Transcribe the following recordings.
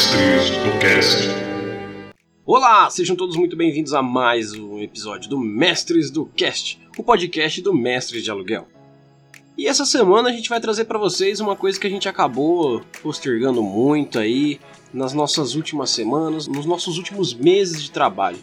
Mestres do Cast. Olá, sejam todos muito bem-vindos a mais um episódio do Mestres do Cast, o podcast do Mestre de Aluguel. E essa semana a gente vai trazer para vocês uma coisa que a gente acabou postergando muito aí nas nossas últimas semanas, nos nossos últimos meses de trabalho.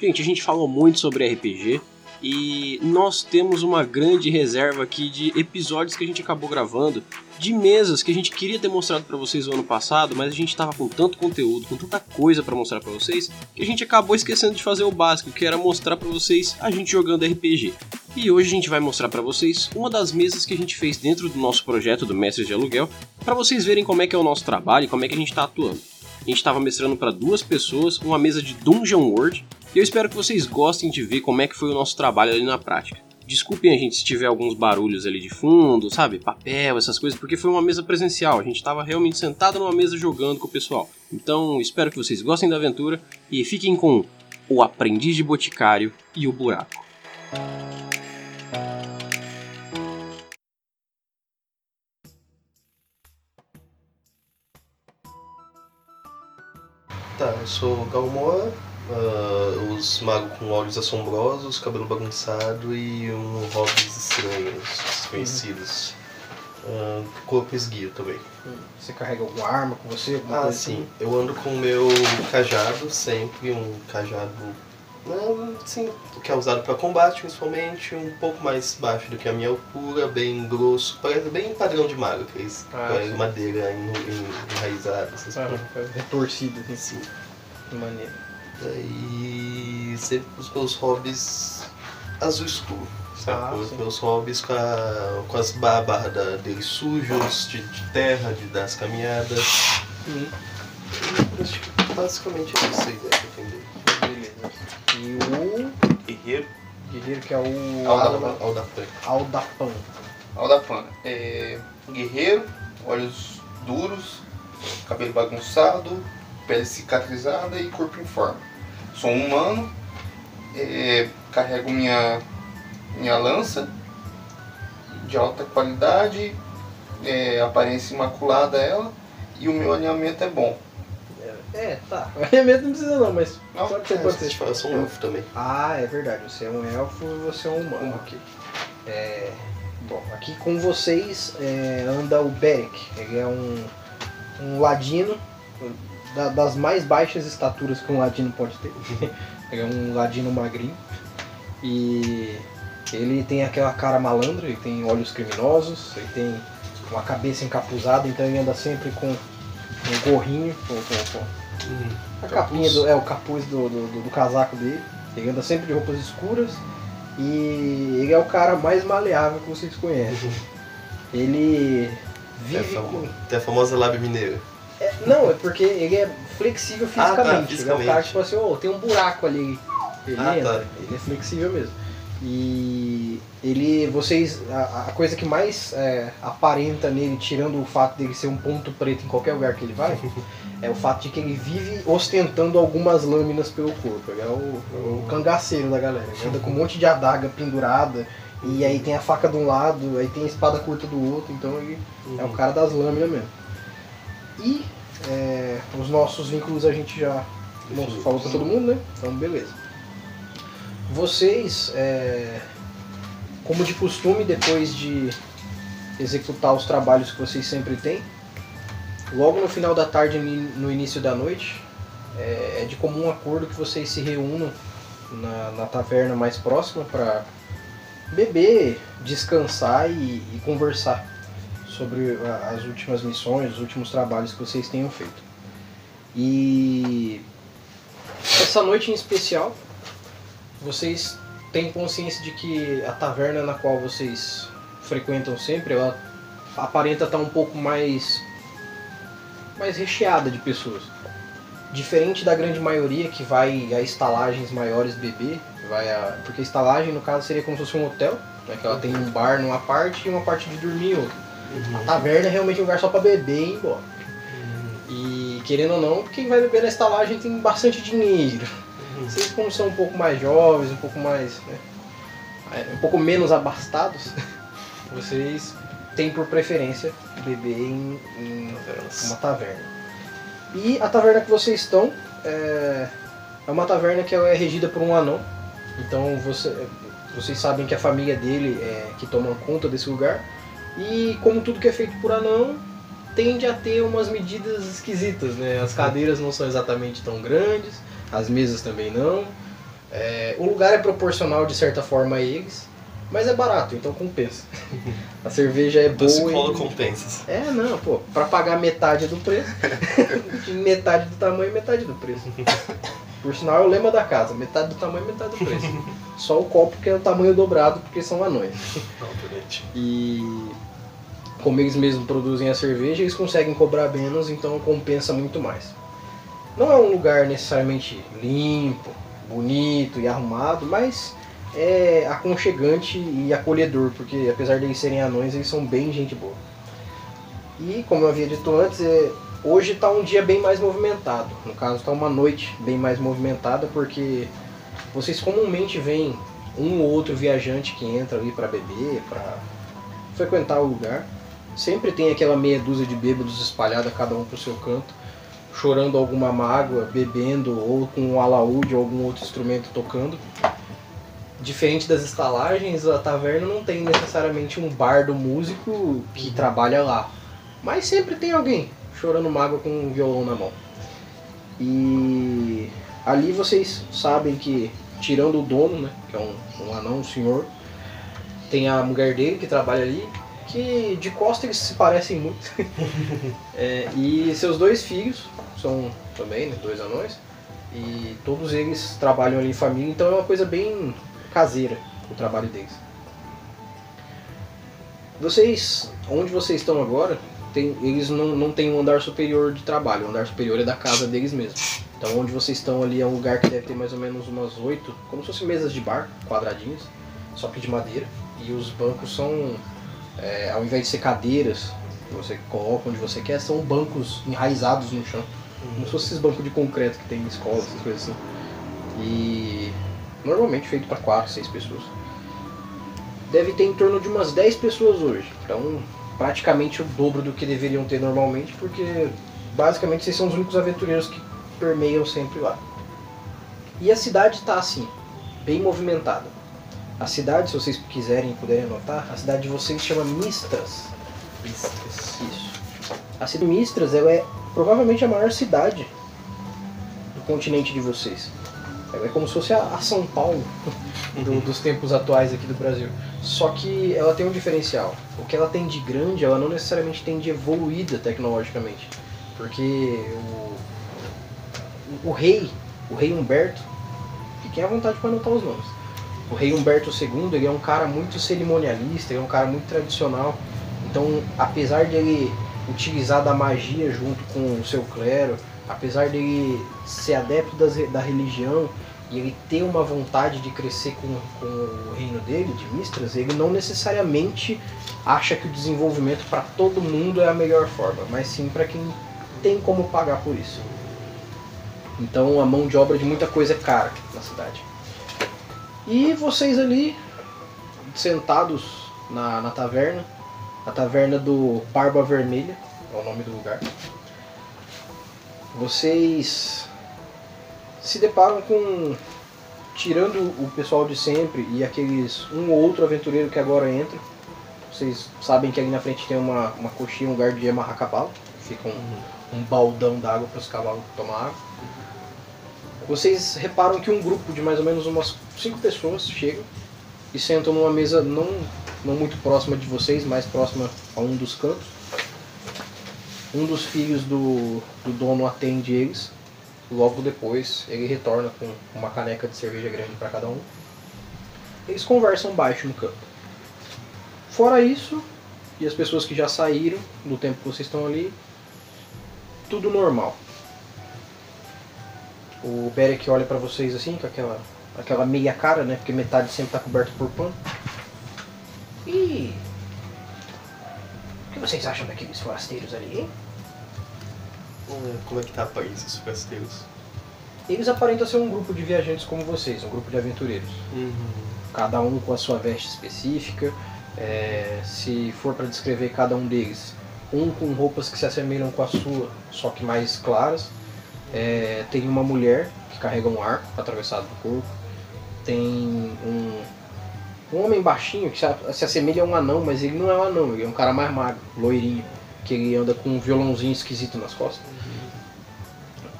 Gente, a gente falou muito sobre RPG, e nós temos uma grande reserva aqui de episódios que a gente acabou gravando, de mesas que a gente queria ter mostrado para vocês no ano passado, mas a gente tava com tanto conteúdo, com tanta coisa para mostrar para vocês, que a gente acabou esquecendo de fazer o básico, que era mostrar para vocês a gente jogando RPG. E hoje a gente vai mostrar para vocês uma das mesas que a gente fez dentro do nosso projeto do Mestres de Aluguel, para vocês verem como é que é o nosso trabalho e como é que a gente tá atuando. A gente estava mestrando para duas pessoas, uma mesa de Dungeon World, e eu espero que vocês gostem de ver como é que foi o nosso trabalho ali na prática. Desculpem a gente se tiver alguns barulhos ali de fundo, sabe? Papel, essas coisas, porque foi uma mesa presencial. A gente estava realmente sentado numa mesa jogando com o pessoal. Então, espero que vocês gostem da aventura e fiquem com o Aprendiz de Boticário e o Buraco. Tá, eu sou Galmora, uh, os magos com olhos assombrosos, cabelo bagunçado e um hobbies estranhos, desconhecidos. Uh, corpo esguio também. Você carrega alguma arma com você? Alguma Ah, sim. assim? Eu ando com o meu cajado, sempre um cajado. Não, sim, que é usado para combate, principalmente, um pouco mais baixo do que a minha altura, bem grosso, parece bem padrão de mago, Ah, é, sim. madeira en- en- enraizada, essas Ah, coisas. retorcido, assim, Sim. De maneira. E sempre os meus hobbies azul escuro. Ah, os meus hobbies com, a, com as barras da, deles sujos, de, de terra, de, das caminhadas. Hum, basicamente é isso aí, né? tenho. beleza. E o Guerreiro guerreiro que é o Aldapan. Aldapan. Aldapan. Aldapan. É, guerreiro, olhos duros, cabelo bagunçado, pele cicatrizada e corpo em forma. Sou um humano, é, carrego minha, minha lança de alta qualidade, é, aparência imaculada ela, e o meu alinhamento é bom. É, tá. Alinhamento não precisa não, mas Não, pode ser, É, pode você ser. fala, eu sou um elfo também. Ah, é verdade. Você é um elfo e você é um humano. Ok. É, bom, aqui com vocês é, anda o Beric. Ele é um, um ladino da- das mais baixas estaturas que um ladino pode ter. ele é um ladino magrinho. E ele tem aquela cara malandra, ele tem olhos criminosos, ele tem uma cabeça encapuzada, então ele anda sempre com um gorrinho, com, com- com a capinha do. É, o capuz do, do, do- do casaco dele. Ele anda sempre de roupas escuras. E ele é o cara mais maleável que vocês conhecem. Ele Tem a, vive famo- com. tem a famosa lábia mineira. É, não, é porque ele é flexível Ah, tá, fisicamente. Ele é o cara fisicamente. que tipo assim, ô, tem um buraco ali. Ele Ah, entra. tá. Ele é flexível mesmo. E ele. Vocês. A, a coisa que mais é, aparenta nele, tirando o fato dele ser um ponto preto em qualquer lugar que ele vai, é o fato de que ele vive ostentando algumas lâminas pelo corpo. Ele é o, o cangaceiro da galera. Ele anda com um monte de adaga pendurada. E aí tem a faca de um lado, aí tem a espada curta do outro, então ele é o cara das lâminas mesmo. E é, os nossos vínculos a gente já falou pra todo mundo, né? Então beleza. Vocês, é, como de costume, depois de executar os trabalhos que vocês sempre têm, logo no final da tarde e no início da noite, é, é de comum acordo que vocês se reúnam na, na taverna mais próxima para beber, descansar e, e conversar sobre a- as últimas missões, os últimos trabalhos que vocês tenham feito. E essa noite em especial, vocês têm consciência de que a taverna na qual vocês frequentam sempre, ela aparenta estar um pouco mais mais recheada de pessoas. Diferente da grande maioria que vai a estalagens maiores beber, vai a, porque a estalagem no caso seria como se fosse um hotel, né, que ela tem um bar numa parte e uma parte de dormir outra. A taverna é realmente um lugar só pra beber e ir embora. E querendo ou não, quem vai beber na estalagem tem bastante dinheiro. Vocês como são um pouco mais jovens, um pouco mais. né, é, um pouco menos abastados, vocês têm por preferência beber em, em uma taverna. E a taverna que vocês estão é, é uma taverna que é regida por um anão. Então você, vocês sabem que a família dele é que toma conta desse lugar. E como tudo que é feito por anão, tende a ter umas medidas esquisitas, né? As cadeiras não são exatamente tão grandes, as mesas também não. É, o lugar é proporcional de certa forma a eles, mas é barato, então compensa. A cerveja é boa. Doce e- colo compensas. É, não, pô, pra pagar metade do preço, metade do tamanho, metade do preço. Por sinal, é o lema da casa, metade do tamanho, metade do preço. Só o copo que é o tamanho dobrado, porque são anões. Obviamente. E como eles mesmos produzem a cerveja, eles conseguem cobrar menos, então compensa muito mais. Não é um lugar necessariamente limpo, bonito e arrumado, mas é aconchegante e acolhedor, porque apesar de eles serem anões, eles são bem gente boa. E como eu havia dito antes, é, hoje está um dia bem mais movimentado. No caso, está uma noite bem mais movimentada, porque vocês comumente veem um ou outro viajante que entra ali para beber, para frequentar o lugar. Sempre tem aquela meia dúzia de bêbados espalhada, cada um pro seu canto, chorando alguma mágoa, bebendo ou com um alaúde ou algum outro instrumento tocando. Diferente das estalagens, a taverna não tem necessariamente um bardo músico que trabalha lá. Mas sempre tem alguém chorando mágoa com um violão na mão. E ali vocês sabem que, tirando o dono, né, que é um, um anão, um senhor, tem a mulher dele que trabalha ali, que de costa eles se parecem muito. É, e seus dois filhos são também né, dois anões. E todos eles trabalham ali em família, então é uma coisa bem caseira o trabalho deles. Vocês, onde vocês estão agora, tem, eles não, não têm um andar superior de trabalho, o andar superior é da casa deles mesmos. Então onde vocês estão ali é um lugar que deve ter mais ou menos umas oito, como se fossem mesas de bar, quadradinhas, só que de madeira. E os bancos são, é, ao invés de ser cadeiras, que você coloca onde você quer, são bancos enraizados no chão. Como se fossem esses bancos de concreto que tem em escola, essas coisas assim. E normalmente feito para quatro, seis pessoas. Deve ter em torno de umas 10 pessoas hoje. Então, praticamente o dobro do que deveriam ter normalmente, porque basicamente vocês são os únicos aventureiros que permeiam sempre lá. E a cidade está assim, bem movimentada. A cidade, se vocês quiserem e puderem anotar, a cidade de vocês chama Mistras. Isso. A cidade de Mistras ela é provavelmente a maior cidade do continente de vocês. Ela é como se fosse a, a São Paulo do- dos tempos atuais aqui do Brasil. Só que ela tem um diferencial. O que ela tem de grande, ela não necessariamente tem de evoluída tecnologicamente. Porque o, o rei, o rei Humberto, fiquem à vontade para anotar os nomes. O rei Humberto II, ele é um cara muito cerimonialista, ele é um cara muito tradicional. Então, apesar de ele utilizar da magia junto com o seu clero, apesar dele ser adepto das, da religião e ele ter uma vontade de crescer com, com o reino dele, de Mistras, ele não necessariamente acha que o desenvolvimento para todo mundo é a melhor forma, mas sim para quem tem como pagar por isso. Então a mão de obra de muita coisa é cara na cidade. E vocês ali, sentados na, na taverna, a taverna do Barba Vermelha, é o nome do lugar. Vocês se deparam com, tirando o pessoal de sempre e aqueles um ou outro aventureiro que agora entra. Vocês sabem que ali na frente tem uma, uma coxinha, um lugar de amarrar cavalo. Fica um, um baldão d'água para os cavalos tomar água. Vocês reparam que um grupo de mais ou menos umas cinco pessoas chegam e sentam numa mesa não, não muito próxima de vocês, mais próxima a um dos cantos. Um dos filhos do, do dono atende eles. Logo depois ele retorna com uma caneca de cerveja grande para cada um. Eles conversam baixo no canto. Fora isso, e as pessoas que já saíram do tempo que vocês estão ali, tudo normal. O Berek olha pra vocês assim, com aquela, aquela meia cara, né? Porque metade sempre tá coberto por pano. E. O que vocês acham daqueles forasteiros ali, hein? Como é que tá a Paris, os forasteiros? Eles aparentam ser um grupo de viajantes como vocês, um grupo de aventureiros. Cada um com a sua veste específica. É, se for para descrever cada um deles, um com roupas que se assemelham com a sua, só que mais claras. É, tem uma mulher que carrega um arco atravessado no corpo. Tem um, um homem baixinho que se, se assemelha a um anão, mas ele não é um anão, ele é um cara mais magro, loirinho, que ele anda com um violãozinho esquisito nas costas.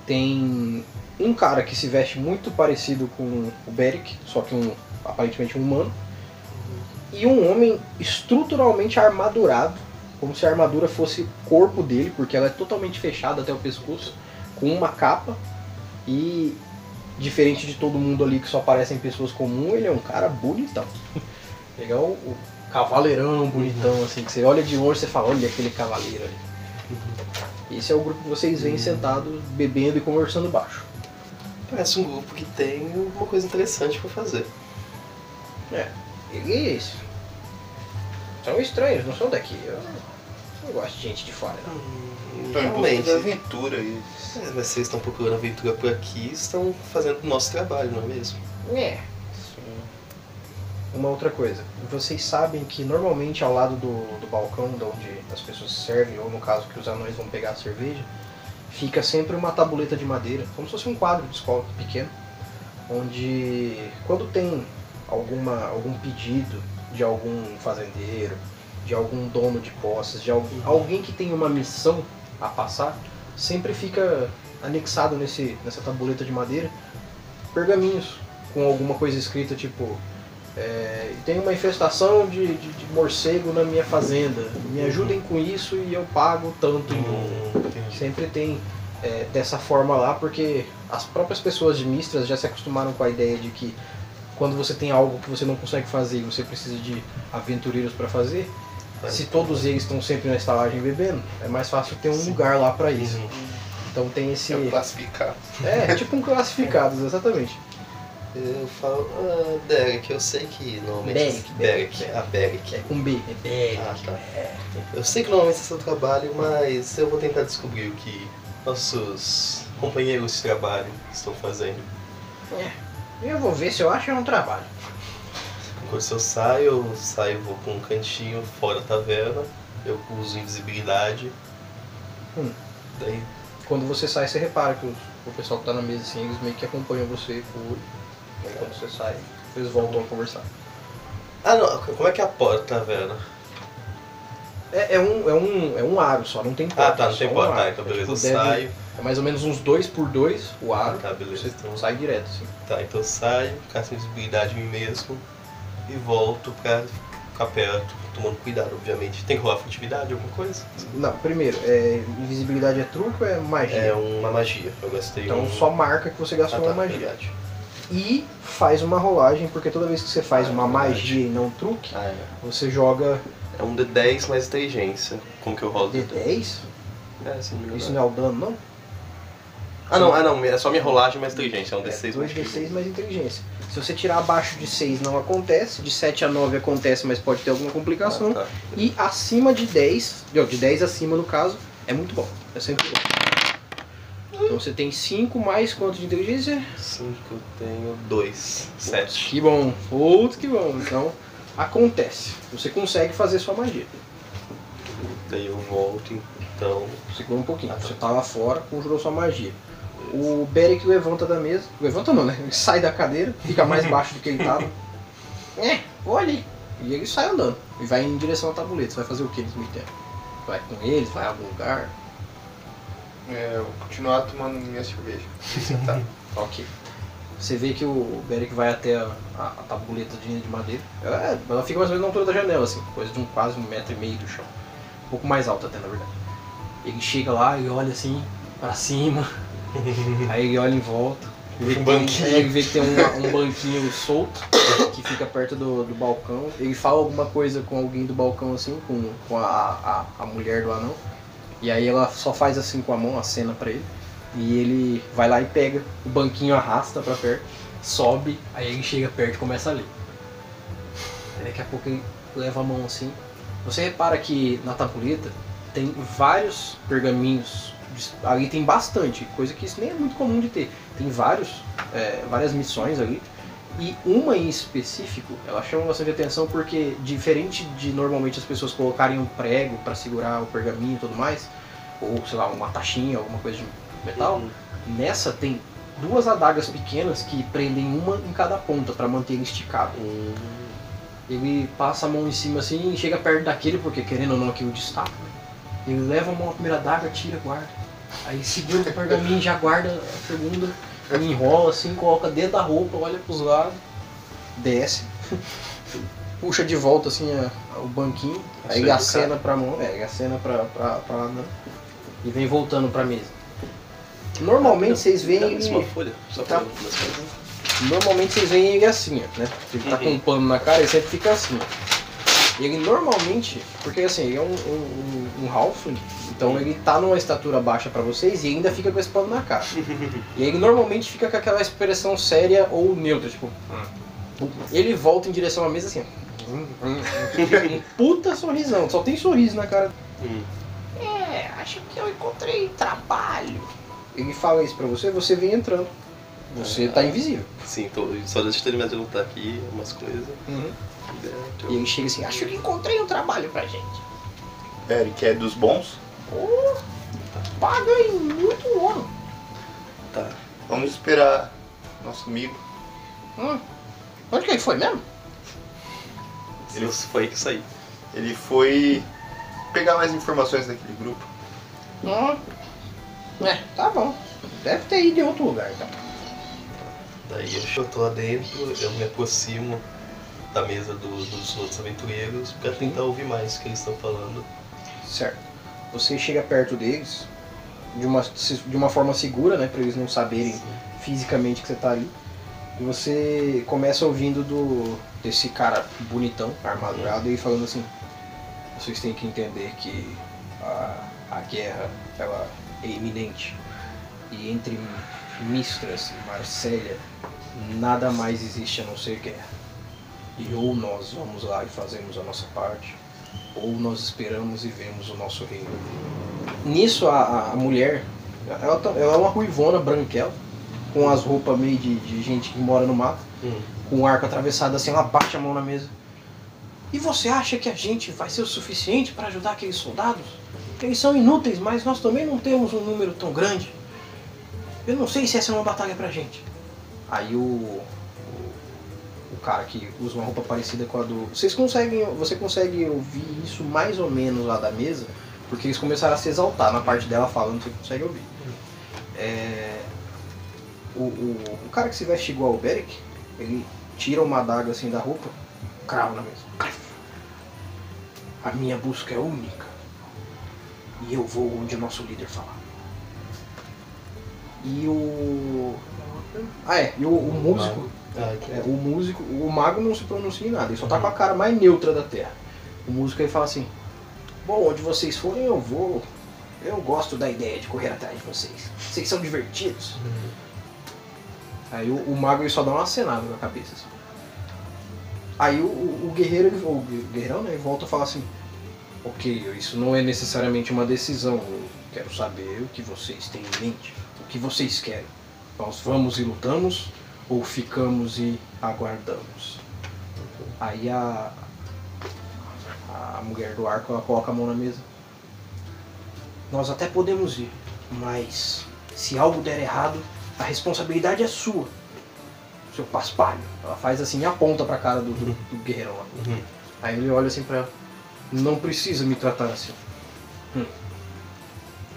Tem um cara que se veste muito parecido com o Beric, só que um aparentemente um humano. E um homem estruturalmente armadurado, como se a armadura fosse o corpo dele, porque ela é totalmente fechada até o pescoço, com uma capa. E diferente de todo mundo ali que só parecem pessoas comuns, ele é um cara bonitão. Ele é o, cavaleirão bonitão, assim, que você olha de longe e você fala, olha aquele cavaleiro ali. Esse é o grupo que vocês veem sentados, bebendo e conversando baixo. Parece um grupo que tem uma coisa interessante pra fazer. E é isso. São estranhos, não são daqui. Eu não gosto de gente de fora, não. Então, em busca aventura e É, mas vocês estão procurando aventura por aqui estão fazendo o nosso trabalho, não é mesmo? É. Uma outra coisa. Vocês sabem que normalmente ao lado do, do balcão de onde as pessoas servem, ou no caso que os anões vão pegar a cerveja, fica sempre uma tabuleta de madeira, como se fosse um quadro de escola pequeno, onde quando tem alguma, algum pedido de algum fazendeiro, de algum dono de posses, de algum, alguém que tem uma missão a passar, sempre fica anexado nesse, nessa tabuleta de madeira pergaminhos com alguma coisa escrita tipo é, tem uma infestação de, de, de morcego na minha fazenda, me ajudem com isso e eu pago tanto. Hum. Sempre tem é, dessa forma lá, porque as próprias pessoas de Mistras já se acostumaram com a ideia de que quando você tem algo que você não consegue fazer e você precisa de aventureiros para fazer. Se todos eles estão sempre na estalagem bebendo, é mais fácil ter um Sim. lugar lá para isso. Uhum. Então tem esse. é o classificado. É, tipo um classificados, exatamente. Eu falo, ah, Derek, eu sei que normalmente. Beric, Beric, Beric. a Beric. É com B, é Beric. Ah, tá. Eu sei que normalmente esse é seu trabalho, mas eu vou tentar descobrir o que nossos companheiros de trabalho estão fazendo. É. Eu vou ver se eu acho é um trabalho. Enquanto eu saio, eu saio, vou pra um cantinho fora da taverna, eu uso invisibilidade. Hum. Daí Quando você sai, você repara que os- o pessoal que tá na mesa assim, eles meio que acompanham você olho. Aí quando você sai, eles voltam a conversar. Ah não, como é que é a porta da taverna? É, é um, é, um, é um aro só, não tem porta. Ah tá, não só tem um porta, aro. tá, então É beleza, eu tipo, deve- saio. É mais ou menos uns dois por dois o aro. Tá, beleza. Você Então, sai direto, assim. tá, então eu saio, caço invisibilidade em mim mesmo e volto pra ficar perto, tomando cuidado, obviamente. Tem que rolar furtividade, alguma coisa? Não, primeiro, é, invisibilidade é truque ou é magia? É uma magia, eu gastei Então um... só marca que você gastou ah, tá, uma magia. verdade. E faz uma rolagem, porque toda vez que você faz Ah, uma verdade. magia e não truque, Ah, é. você joga É um D10 mais inteligência. Como que eu rolo? D10. É, engano. Isso não é o dano, não? Ah não, ah não, é só minha rolagem mais inteligência, é um D6 mais 2d6 mais inteligência. Se você tirar abaixo de 6 não acontece, de 7 a 9 acontece, mas pode ter alguma complicação. Ah, tá. E acima de 10, não, de 10 acima no caso, é muito bom. É sempre bom. Então você tem 5 mais quanto de inteligência? 5 eu tenho 2. 7. Que bom. Putz, que bom. Então acontece. Você consegue fazer sua magia. Daí eu volto, então. Segura um pouquinho. Ah, tá. Você tá lá fora, conjurou sua magia. O Beric levanta da mesa. Levanta não, né? Ele sai da cadeira, fica mais baixo do que ele tava. É, olha aí. E ele sai andando. E vai em direção à tabuleta. Você vai fazer o que nesse meio tempo? Vai com eles, vai a algum lugar. É, eu vou continuar tomando minha cerveja. Sentar. Ok. Você vê que o Beric vai até a, a, a tabuleta de, de madeira. Ela, é- ela fica mais ou menos na altura da janela, assim, coisa de um quase um metro e meio do chão. Um pouco mais alta até, na verdade. Ele chega lá e olha assim, pra cima. aí ele olha em volta. Vê que Um tem- banquinho. é, ele vê que tem um, um banquinho solto que fica perto do, do balcão. Ele fala alguma coisa com alguém do balcão, assim, com, com a, a, a mulher do anão. E aí ela só faz assim com a mão, acena pra ele. E ele vai lá e pega, o banquinho arrasta pra perto, sobe, aí ele chega perto e começa a ler. Aí daqui a pouco ele leva a mão assim. Você repara que na tabuleta tem vários pergaminhos. Ali tem bastante, coisa que isso nem é muito comum de ter. Tem vários, é, várias missões ali. E uma em específico, ela chama bastante atenção porque, diferente de normalmente as pessoas colocarem um prego para segurar o pergaminho e tudo mais, ou sei lá, uma taxinha, alguma coisa de metal, Uhum. nessa tem duas adagas pequenas que prendem uma em cada ponta para manter ele esticado. Hum, Ele passa a mão em cima assim e chega perto daquele, porque querendo ou não aquilo destaca. Ele leva a mão à primeira adaga, tira, guarda. Aí segura o pergaminho, já guarda a segunda, enrola assim, coloca dentro da roupa, olha pros lados, desce, puxa de volta assim a- o banquinho, Isso aí é acena pra mão, é, acena pra, pra, pra lá né? e vem voltando pra mesa. Normalmente vocês veem uma folha, só Tá. Normalmente vocês veem ele assim, né? Ele tá com Uhum. um pano na cara, ele sempre fica assim. ó. Ele normalmente, porque assim, ele é um, um, um, halfling, então ele tá numa estatura baixa pra vocês e ainda fica com esse pano na cara. e ele normalmente fica com aquela expressão séria ou neutra, tipo. Ele volta em direção à mesa assim. Um puta sorrisão, só tem sorriso na cara. Hum. É, acho que eu encontrei trabalho. Ele fala isso pra você, você vem entrando. Você tá invisível. Sim, tô, só deixa eu terminar de lutar aqui, umas coisas. E ele chega assim, acho que encontrei um trabalho pra gente. Eric é dos bons. Oh, paga em muito ouro. Tá. Vamos esperar nosso amigo. Hum. Onde que ele foi mesmo? Ele foi que saí. Ele foi pegar mais informações daquele grupo. Hum. É, tá bom. Deve ter ido em outro lugar, então. Daí eu tô lá dentro, eu me aproximo da mesa do- dos outros aventureiros pra tentar ouvir mais o que eles estão falando. Certo. Você chega perto deles de uma, de uma forma segura, né? Pra eles não saberem fisicamente que você tá ali. E você começa ouvindo do desse cara bonitão, armadurado, e falando assim: vocês têm que entender que a, a guerra ela é iminente. E entre Mistras e Marsella nada mais existe a não ser guerra. E ou nós vamos lá e fazemos a nossa parte, ou nós esperamos e vemos o nosso reino. Nisso a, a- mulher, ela, tá- ela é uma ruivona branquela, com as roupas meio de, de gente que mora no mato, Hum. com o arco atravessado assim, ela bate a mão na mesa. E você acha que a gente vai ser o suficiente para ajudar aqueles soldados? Eles são inúteis, mas nós também não temos um número tão grande. Eu não sei se essa é uma batalha pra gente. Aí o, o, cara que usa uma roupa parecida com a do. Vocês conseguem. Você consegue ouvir isso mais ou menos lá da mesa, porque eles começaram a se exaltar na parte dela falando, você consegue ouvir. É, o, o, o cara que se veste igual o Beric, ele tira uma adaga assim da roupa, crava na mesa. A minha busca é única. E eu vou onde o nosso líder falar. E o. Ah é, e o, o músico. Que É, o músico, o mago não se pronuncia em nada, ele só tá com a cara mais neutra da Terra. O músico aí fala assim: Bom, onde vocês forem eu vou. Eu gosto da ideia de correr atrás de vocês. Vocês são divertidos. Aí o, o mago ele só dá uma acenada na cabeça. assim. Aí o, o- o guerreiro, ele, o guerreirão, né, ele volta a falar assim: Ok, isso não é necessariamente uma decisão. Eu quero saber o que vocês têm em mente, o que vocês querem. Nós vamos e lutamos ou ficamos e aguardamos? Aí a, a mulher do arco ela coloca a mão na mesa. Nós até podemos ir, mas se algo der errado, a responsabilidade é sua. Seu paspalho. Ela faz assim e aponta pra cara do, do, do guerreirão lá. Uhum. Aí ele olha assim pra ela. Não precisa me tratar assim. Hum.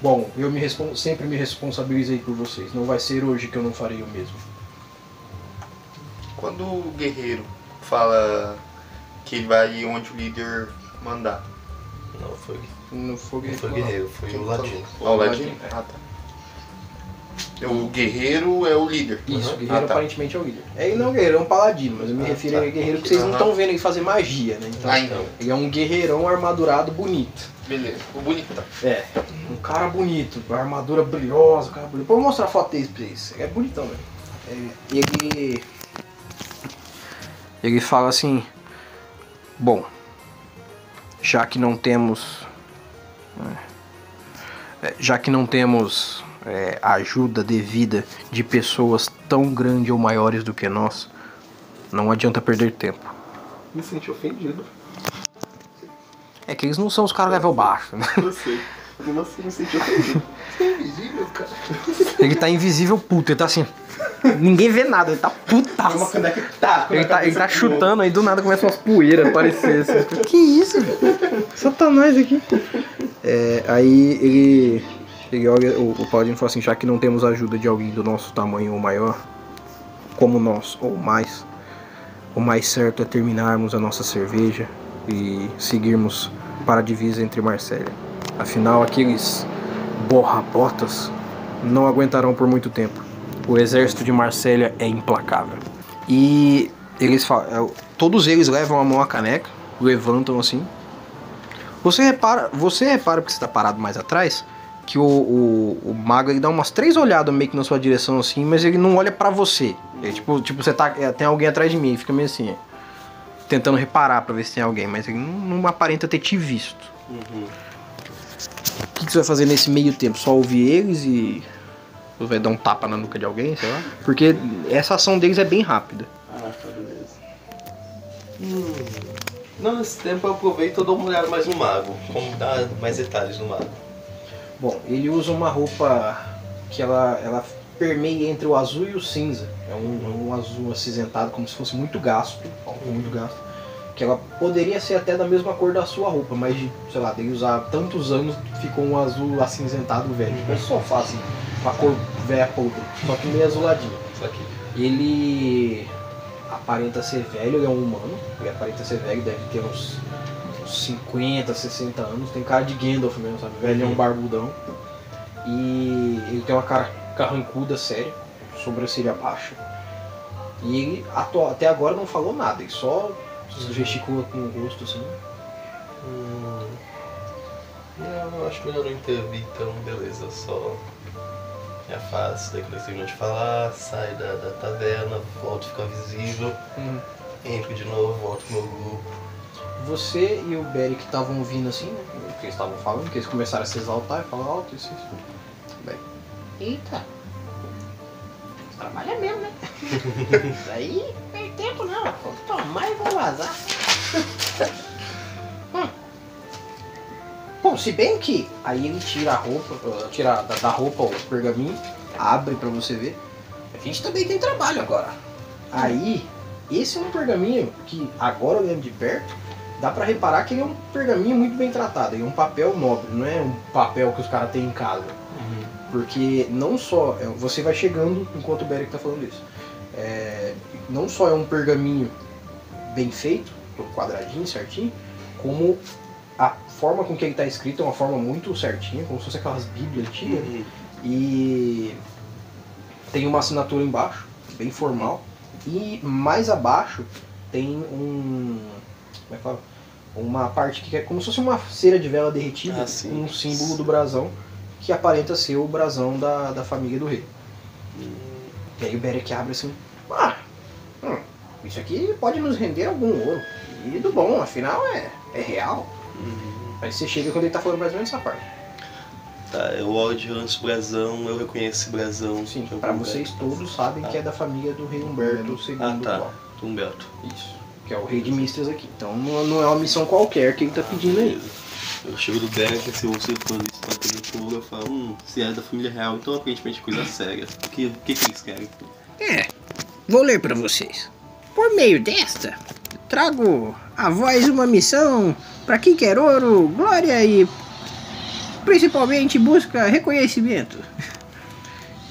Bom, eu me sempre me responsabilizei por vocês. Não vai ser hoje que eu não farei o mesmo. Quando o guerreiro fala que ele vai onde o líder mandar. Não, foi, Não foi não foi o guerreiro, foi Quem o ladino. Ah, o ladino? É. Ah, tá. O guerreiro é o líder. Isso, o guerreiro Ah, tá. aparentemente é o líder. É, ele não é um guerreiro, é um paladino, mas eu me Ah, refiro tá. a guerreiro porque vocês não estão vendo ele fazer magia, né? Então, Ah, então. ele é um guerreirão armadurado bonito. Beleza. O bonitão. É, um cara bonito, armadura brilhosa, um cara bonito. Vou mostrar a foto dele pra vocês. É bonitão, velho. É, e ele. Ele fala assim: Bom, já que não temos. é, já que não temos é, ajuda devida de pessoas tão grandes ou maiores do que nós, Não adianta perder tempo. Me senti ofendido. É que eles não são os caras level baixo, né? Eu sei. Nossa, eu me senti ofendido. Você é invisível, cara. Ele tá invisível puto, ele tá assim. Ninguém vê nada, ele tá putaço. Tá, Ele tá, ele tá chutando, aí do nada começa umas poeiras a aparecer. Assim. Que isso, velho? Satanás aqui. É, aí ele. ele olha, o, o Paladino fala assim: já que não temos ajuda de alguém do nosso tamanho ou maior, como nós, ou mais, o mais certo é terminarmos a nossa cerveja e seguirmos para a divisa entre Marsella. Afinal, aqueles borra-botas não aguentarão por muito tempo. O exército de Marsella é implacável. E eles falam, é, todos eles levam a mão à caneca, levantam assim. Você repara, você repara porque você está parado mais atrás, que o, o, o mago ele dá umas três olhadas meio que na sua direção assim, mas ele não olha pra você. Ele, tipo, tipo você tá, é, tem alguém atrás de mim, fica meio assim, tentando reparar pra ver se tem alguém, mas ele não, não aparenta ter te visto. Uhum. O que, que você vai fazer nesse meio tempo? Só ouvir eles e. Ou vai dar um tapa na nuca de alguém, sei lá? Porque essa ação deles é bem rápida. Ah, tá, beleza. Hum. Não, nesse tempo eu aproveito e dou uma olhada mais no mago. Como dar mais detalhes no mago. Bom, ele usa uma roupa que ela, ela permeia entre o azul e o cinza. É um, é um azul acinzentado, como se fosse muito gasto, muito gasto. Que ela poderia ser até da mesma cor da sua roupa, mas de, sei lá, dele usar tantos anos, ficou um azul acinzentado velho. Tipo um sofá, assim, com a cor velha podre, só que meio azuladinho. Isso aqui. Ele aparenta ser velho, ele é um humano, ele aparenta ser velho, deve ter uns, uns 50, 60 anos, tem cara de Gandalf mesmo, sabe? Velho é um barbudão. E ele tem uma cara carrancuda, séria, sobrancelha baixa. E ele até agora não falou nada, ele só gesticula com o rosto assim. Hum. Não, eu acho melhor não intervir, então beleza, só me afasto daquilo que terminou de falar, saio da, da taverna, volto a ficar visível, entro de novo, volto pro meu grupo. Você e o Beric estavam ouvindo assim, né? O que eles estavam falando, que eles começaram a se exaltar e falar alto, isso, isso. Bem. Eita! Trabalha mesmo, né? Isso aí não tem tempo não. Vou tomar e vou vazar. Hum. Bom, se bem que aí ele tira a roupa, uh, tira da, da roupa o pergaminho, abre pra você ver. A gente também tem trabalho agora. Aí, esse é um pergaminho que agora olhando de perto, dá pra reparar que ele é um pergaminho muito bem tratado, ele é um papel nobre, não é um papel que os caras têm em casa. Porque não só. é, Você vai chegando enquanto o Beric tá falando isso. É, não só é um pergaminho bem feito, quadradinho, certinho, como a forma com que ele tá escrito é uma forma muito certinha, como se fosse aquelas bíblias antigas. Uhum. E tem uma assinatura embaixo, bem formal. E mais abaixo tem um. Como é que fala? Uma parte que é como se fosse uma cera de vela derretida Ah, um símbolo do brasão que aparenta ser o brasão da, da família do rei. E aí o Beric abre assim, ah, hum, isso aqui pode nos render algum ouro. E do bom, afinal é, é real. Uhum. Aí você chega quando ele tá falando mais ou menos essa parte. Tá, eu diante do brasão, eu reconheço esse brasão. Sim, pra lugar. vocês todos sabem que é da família do rei Humberto II. Ah, tá. atual. Humberto. Isso. Que é o rei de Mistras aqui. Então não, é uma missão qualquer que ele tá pedindo aí. Beleza. Eu chego do Derek, assim, eu sei quando isso tá tendo fogo, eu falo, hum, se é da família real, então aparentemente é coisa séria. O que, o que, que eles querem? É, vou ler para vocês. Por meio desta, trago a voz uma missão para quem quer ouro, glória e principalmente busca reconhecimento.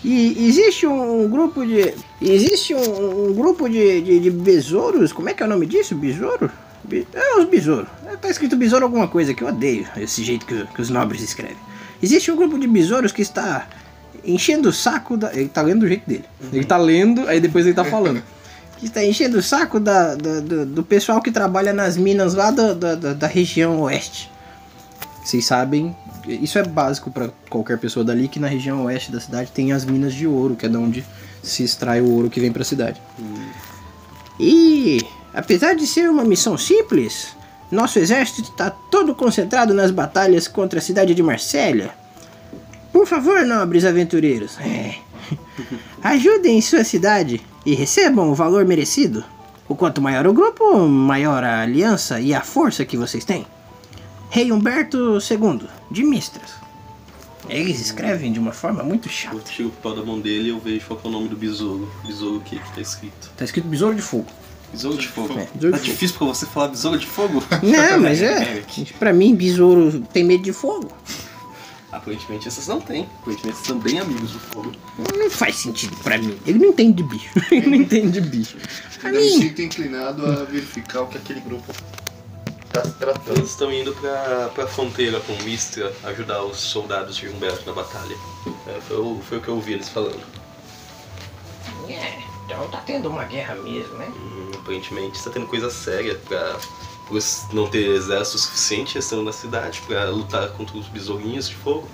E existe um grupo de. Existe um, grupo de, de, de besouros. Como é que é o nome disso? Besouro? Be- É os besouros. É, Tá escrito besouro alguma coisa que eu odeio, esse jeito que, que os nobres escrevem. Existe um grupo de besouros que está enchendo o saco da. Ele tá lendo do jeito dele. Ele tá lendo, aí depois ele tá falando. Que está enchendo o saco da, da- do, do pessoal que trabalha nas minas lá da, da, da- região oeste. Vocês sabem, isso é básico pra qualquer pessoa dali, que na região oeste da cidade tem as minas de ouro, que é de onde se extrai o ouro que vem pra cidade. E, apesar de ser uma missão simples, nosso exército está todo concentrado nas batalhas contra a cidade de Marsella. Por favor, nobres aventureiros, é, ajudem sua cidade e recebam o valor merecido. O quanto maior o grupo, maior a aliança e a força que vocês têm. Rei Humberto II, de Mistras. Eles escrevem de uma forma muito Eu chata. tiro o pau da mão dele e eu vejo qual que é o nome do besouro. Besouro o que que tá escrito? Tá escrito Besouro de Fogo. Besouro de fogo. É, besouro tá de fogo. difícil pra você falar besouro de fogo? Não, mas é. Pra mim, besouro tem medo de fogo. Aparentemente essas não têm. Aparentemente essas são bem amigos do fogo. Não faz sentido pra mim. Ele não entende de bicho. Ele não entende de bicho. Eu me sinto inclinado a verificar o que aquele grupo tá se tratando. Eles estão indo pra, pra fronteira com Mistra ajudar os soldados de Humberto na batalha. É, foi, o, foi o que eu ouvi eles falando. É, então tá tendo uma guerra mesmo, né? Hum, aparentemente está tendo coisa séria pra por não ter exército suficiente estando na cidade pra lutar contra os besourinhos de fogo.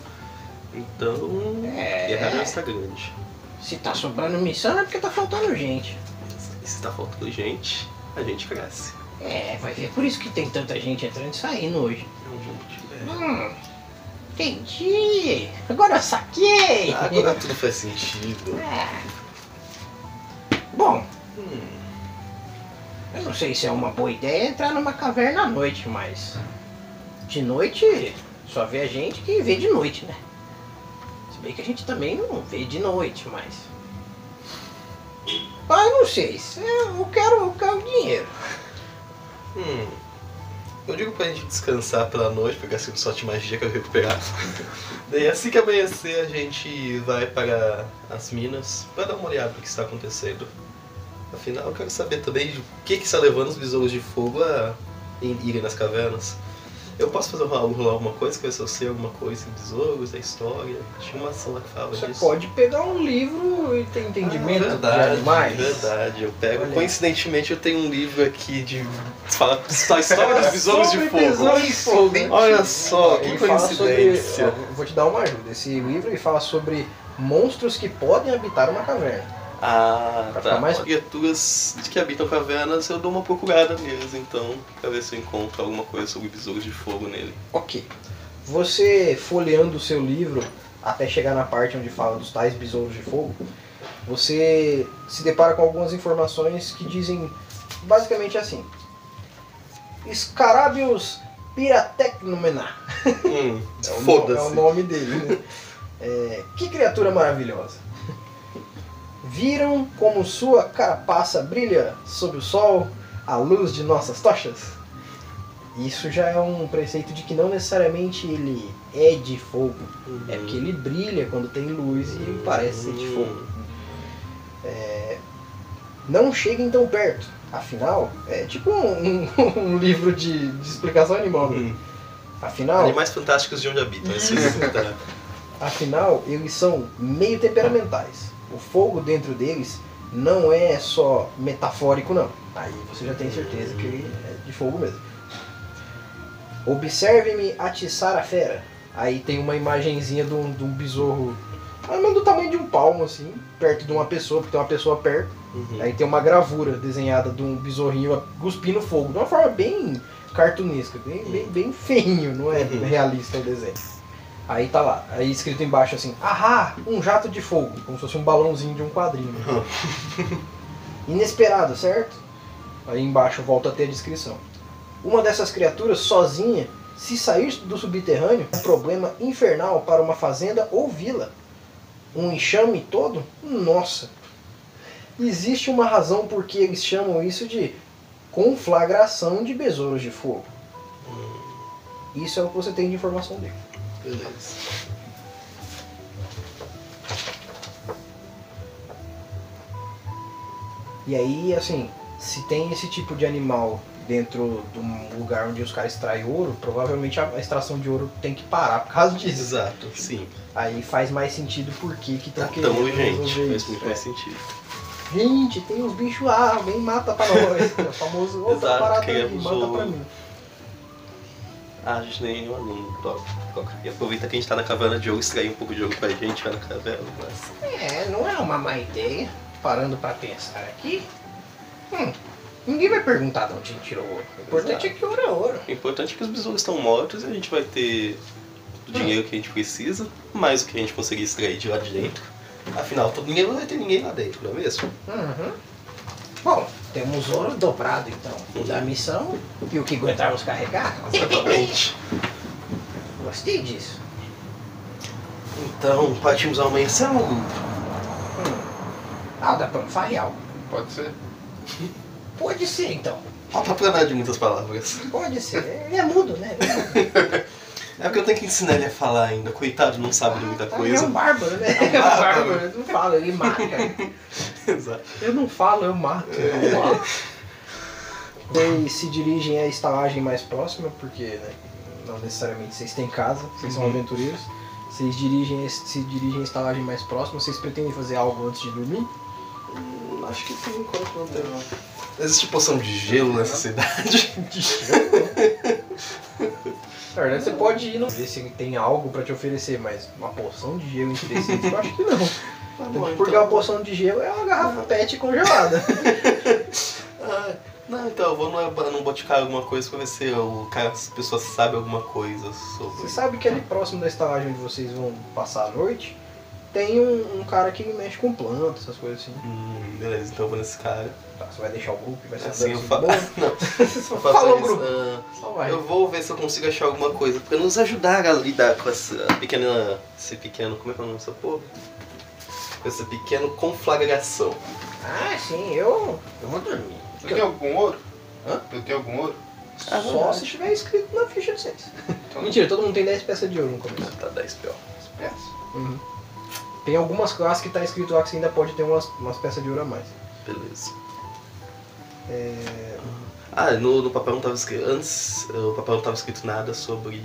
Então, É. a guerra está grande. Se tá sobrando missão é porque tá faltando gente. E se tá faltando gente, a gente cresce. É, vai ver por isso que tem tanta gente entrando e saindo hoje. É. Hum, entendi. Agora eu saquei. Agora tudo faz sentido. É. Bom, hum, eu não sei se é uma boa ideia entrar numa caverna à noite, mas de noite só vê a gente que vê de noite, né? Se bem que a gente também não vê de noite, mas. Ah, eu não sei. se Eu quero, eu quero dinheiro. Hum. Eu digo pra gente descansar pela noite, pegar assim um sorte de magia que eu recuperar. Daí assim que amanhecer a gente vai para as minas para dar uma olhada no que está acontecendo. Afinal, eu quero saber também o que, que está levando os besouros de fogo a ir- irem nas cavernas. Eu posso fazer rolar, rolar alguma coisa, que eu sei alguma coisa em besouros, da história. Tinha uma ação lá que falava Você disso. pode pegar um livro e ter entendimento Ah, verdade, de animais. Verdade, eu pego. Olha. Coincidentemente eu tenho um livro aqui de. Fala a história dos besouros de Sobre fogo. besouros de fogo. Olha só, que Ele sobre. coincidência. ó, vou te dar uma ajuda. Esse livro ele fala sobre monstros que podem habitar uma caverna. Ah, Pra tá. mais- Criaturas que habitam cavernas, eu dou uma procurada neles, então, pra ver se eu encontro alguma coisa sobre besouros de fogo nele. Ok. Você folheando o seu livro até chegar na parte onde fala dos tais besouros de fogo, você se depara com algumas informações que dizem basicamente assim: Scarabius piratecnomena. Hum, É o, é o nome dele, né? É, que criatura maravilhosa. Viram como sua carapaça brilha sob o sol à luz de nossas tochas? Isso já é um preceito de que não necessariamente ele é de fogo. É porque ele brilha quando tem luz e parece ser de fogo. É, não cheguem tão perto. Afinal, é tipo um, um- um livro de, de explicação animal. né? Hum. Afinal, Animais fantásticos de onde habitam, tá. Afinal, eles são meio temperamentais. O fogo dentro deles não é só metafórico, não. Aí você já tem certeza que é de fogo mesmo. Observe-me atiçar a fera. Aí tem uma imagenzinha de um, de um besouro, mais ou menos do tamanho de um palmo, assim, perto de uma pessoa, porque tem uma pessoa perto. Uhum. Aí tem uma gravura desenhada de um besorrinho cuspindo fogo, de uma forma bem cartunesca, bem, bem, bem feinho, não é Uhum. realista o desenho. Aí tá lá, aí escrito embaixo assim, ahá, um jato de fogo, como se fosse um balãozinho de um quadrinho. Inesperado, certo? Aí embaixo volta a ter a descrição. Uma dessas criaturas sozinha, se sair do subterrâneo, é um problema infernal para uma fazenda ou vila. Um enxame todo? Nossa! Existe uma razão por que eles chamam isso de conflagração de besouros de fogo. Isso é o que você tem de informação dele. Beleza. E aí, assim, se tem esse tipo de animal dentro de um lugar onde os caras extraem ouro, provavelmente a extração de ouro tem que parar por causa disso. Exato, sim. Aí faz mais sentido por que que Tá estão tão querendo urgente, resolver faz isso. muito É. mais sentido. Gente, tem uns bichos lá, alguém mata pra nós. É o famoso, parada aí, queremos mata pra mim. Ah, a gente nem eu não toca. toca. E aproveita que a gente tá na caverna de ouro, extrair um pouco de ouro pra gente, vai na caverna. Mas... É, não é uma má ideia. Parando pra pensar aqui. Hum, ninguém vai perguntar de onde a gente tirou ouro. O importante é que ouro é ouro. O importante é que os besouros estão mortos e a gente vai ter o dinheiro que a gente precisa, mais o que a gente conseguir extrair de lá de dentro. Afinal, todo, ninguém não vai ter ninguém lá dentro, não é mesmo? Uhum. Bom, Temos ouro dobrado, então. O da missão e o que aguentarmos carregar. Exatamente. Gostei disso. Então, partimos ao amanhecer, meu grupo? Ah, dá pra fazer algo. Pode ser? Pode ser, então. Falta pra nada de muitas palavras. Pode ser. Ele é mudo, né? É porque eu tenho que ensinar ele a falar ainda. Coitado, não sabe de muita Ele é coisa. um bárbaro, né? É um bárbaro. Ele não fala, ele mata. Exato. Eu não falo, eu mato. Vocês se dirigem à estalagem mais próxima, porque né, não necessariamente vocês têm casa, vocês são aventureiros. Vocês dirigem, se dirigem à estalagem mais próxima, vocês pretendem fazer algo antes de dormir? Hum, Acho que por enquanto não tem não. Existe poção de gelo nessa cidade? Na verdade, você pode ir no... ver se tem algo pra te oferecer, mas uma poção de gelo interessante, eu acho que não. Tá bom, Porque então. uma poção de gelo é uma garrafa pet congelada. Ah, não, então eu vou no, no boticário alguma coisa pra ver se o cara, as pessoas sabem alguma coisa sobre. Você sabe que ali próximo da estalagem onde vocês vão passar a noite, tem um, um cara que mexe com plantas, essas coisas assim. Hum, beleza, então eu vou nesse cara. Tá, você vai deixar o grupo e vai ser Assim eu assim boa? Não, Você só eu faço fala o isso, grupo. ah, Só vai. Eu vou ver se eu consigo achar alguma coisa pra nos ajudar a lidar com essa pequena. Esse pequeno. Como é que é o nome dessa porra? Com essa pequena conflagração. Ah, sim, eu, eu vou dormir. Eu tenho algum ouro? Hã? Eu tenho algum ouro? Ah, Só verdade. se tiver escrito na ficha de vocês. Então, Mentira, todo mundo tem 10 peças de ouro no começo. Tá 10 pior. peças. Uhum. Tem algumas classes que tá escrito lá que você ainda pode ter umas, umas peças de ouro a mais. Beleza. É, Ah, no, no papel não tava escrito. Antes, o papel não tava escrito nada sobre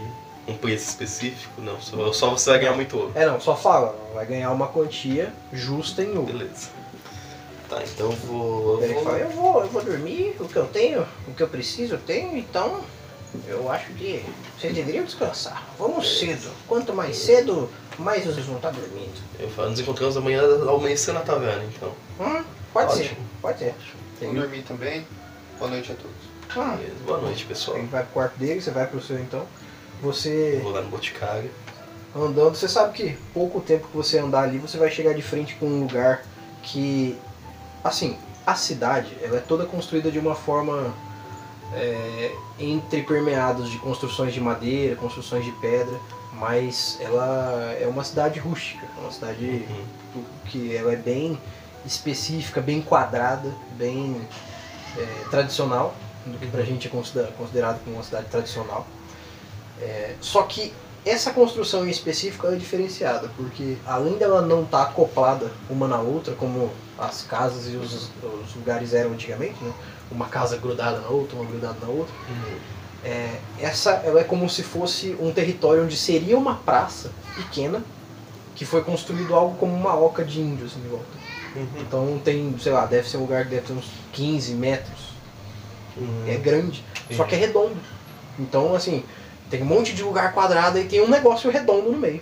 um preço específico, não. Só, só você vai ganhar muito ouro. é não, só fala, vai ganhar uma quantia justa em ouro. Beleza. Tá, então eu vou. Eu ele fala, vou... eu vou, eu vou dormir, o que eu tenho, o que eu preciso eu tenho, então eu acho que vocês deveriam descansar. Vamos cedo. Quanto mais cedo, mais vocês vão estar dormindo. eu falo, nos encontramos amanhã ao amanhecer na taverna, então. Hum, pode ser, Ótimo. pode ser. Vou dormir também. Boa noite a todos. Hum, Beleza. Boa noite, pessoal. ele vai pro quarto dele, você vai pro seu então. Você Eu vou lá no Boticário. andando, você sabe que pouco tempo que você andar ali, você vai chegar de frente com um lugar que, assim, a cidade, ela é toda construída de uma forma é, entre permeados de construções de madeira, construções de pedra, mas ela é uma cidade rústica, é uma cidade Uhum. que ela é bem específica, bem quadrada, bem é, tradicional, do que pra gente é considera- considerado como uma cidade tradicional. É, só que essa construção em específico é diferenciada, porque além dela não estar acoplada uma na outra, como as casas e os, os lugares eram antigamente, né? Uma casa grudada na outra, uma grudada na outra, Uhum. é, essa ela é como se fosse um território onde seria uma praça pequena, que foi construído algo como uma oca de índios em volta. Uhum. Então tem, sei lá, deve ser um lugar que deve ter uns 15 metros. Uhum. É grande, só que é redondo. Então, assim, tem um monte de lugar quadrado e tem um negócio redondo no meio.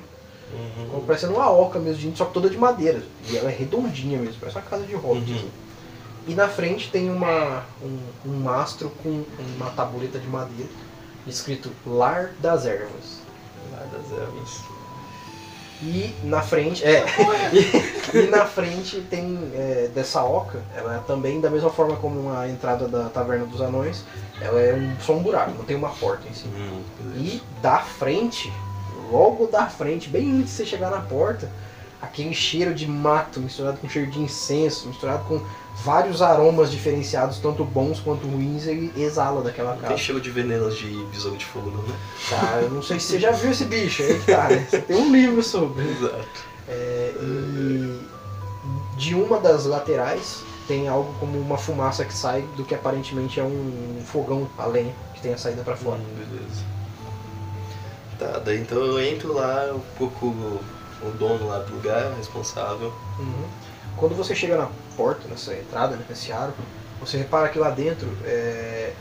Uhum. Como parecendo uma oca mesmo, de índio, só que toda de madeira. E ela é redondinha mesmo, parece uma casa de hobbit. Uhum. assim. E na frente tem uma, um, um mastro com uma tabuleta de madeira escrito Lar das Ervas. Lá das ervas. E na frente, é, e, e na frente tem é, dessa oca, ela é também da mesma forma como a entrada da Taverna dos Anões, ela é um, só um buraco, não tem uma porta em cima. Beleza. E da frente, logo da frente, bem antes de você chegar na porta, aquele cheiro de mato misturado com cheiro de incenso, misturado com vários aromas diferenciados, tanto bons quanto ruins, ele exala daquela Não tem casa. cheiro de venenos de besouro de fogo, não, né? Tá, eu não sei se você já viu esse bicho, aí que tá, né? Você tem um livro sobre. Exato. É, e de uma das laterais tem algo como uma fumaça que sai do que aparentemente é um fogão a lenha que tem a saída pra fora. Hum, beleza. Tá, daí então eu entro lá, eu procuro o dono lá do lugar, responsável. Uhum. Quando você chega na porta, nessa entrada, né, nesse aro, você repara que lá dentro é,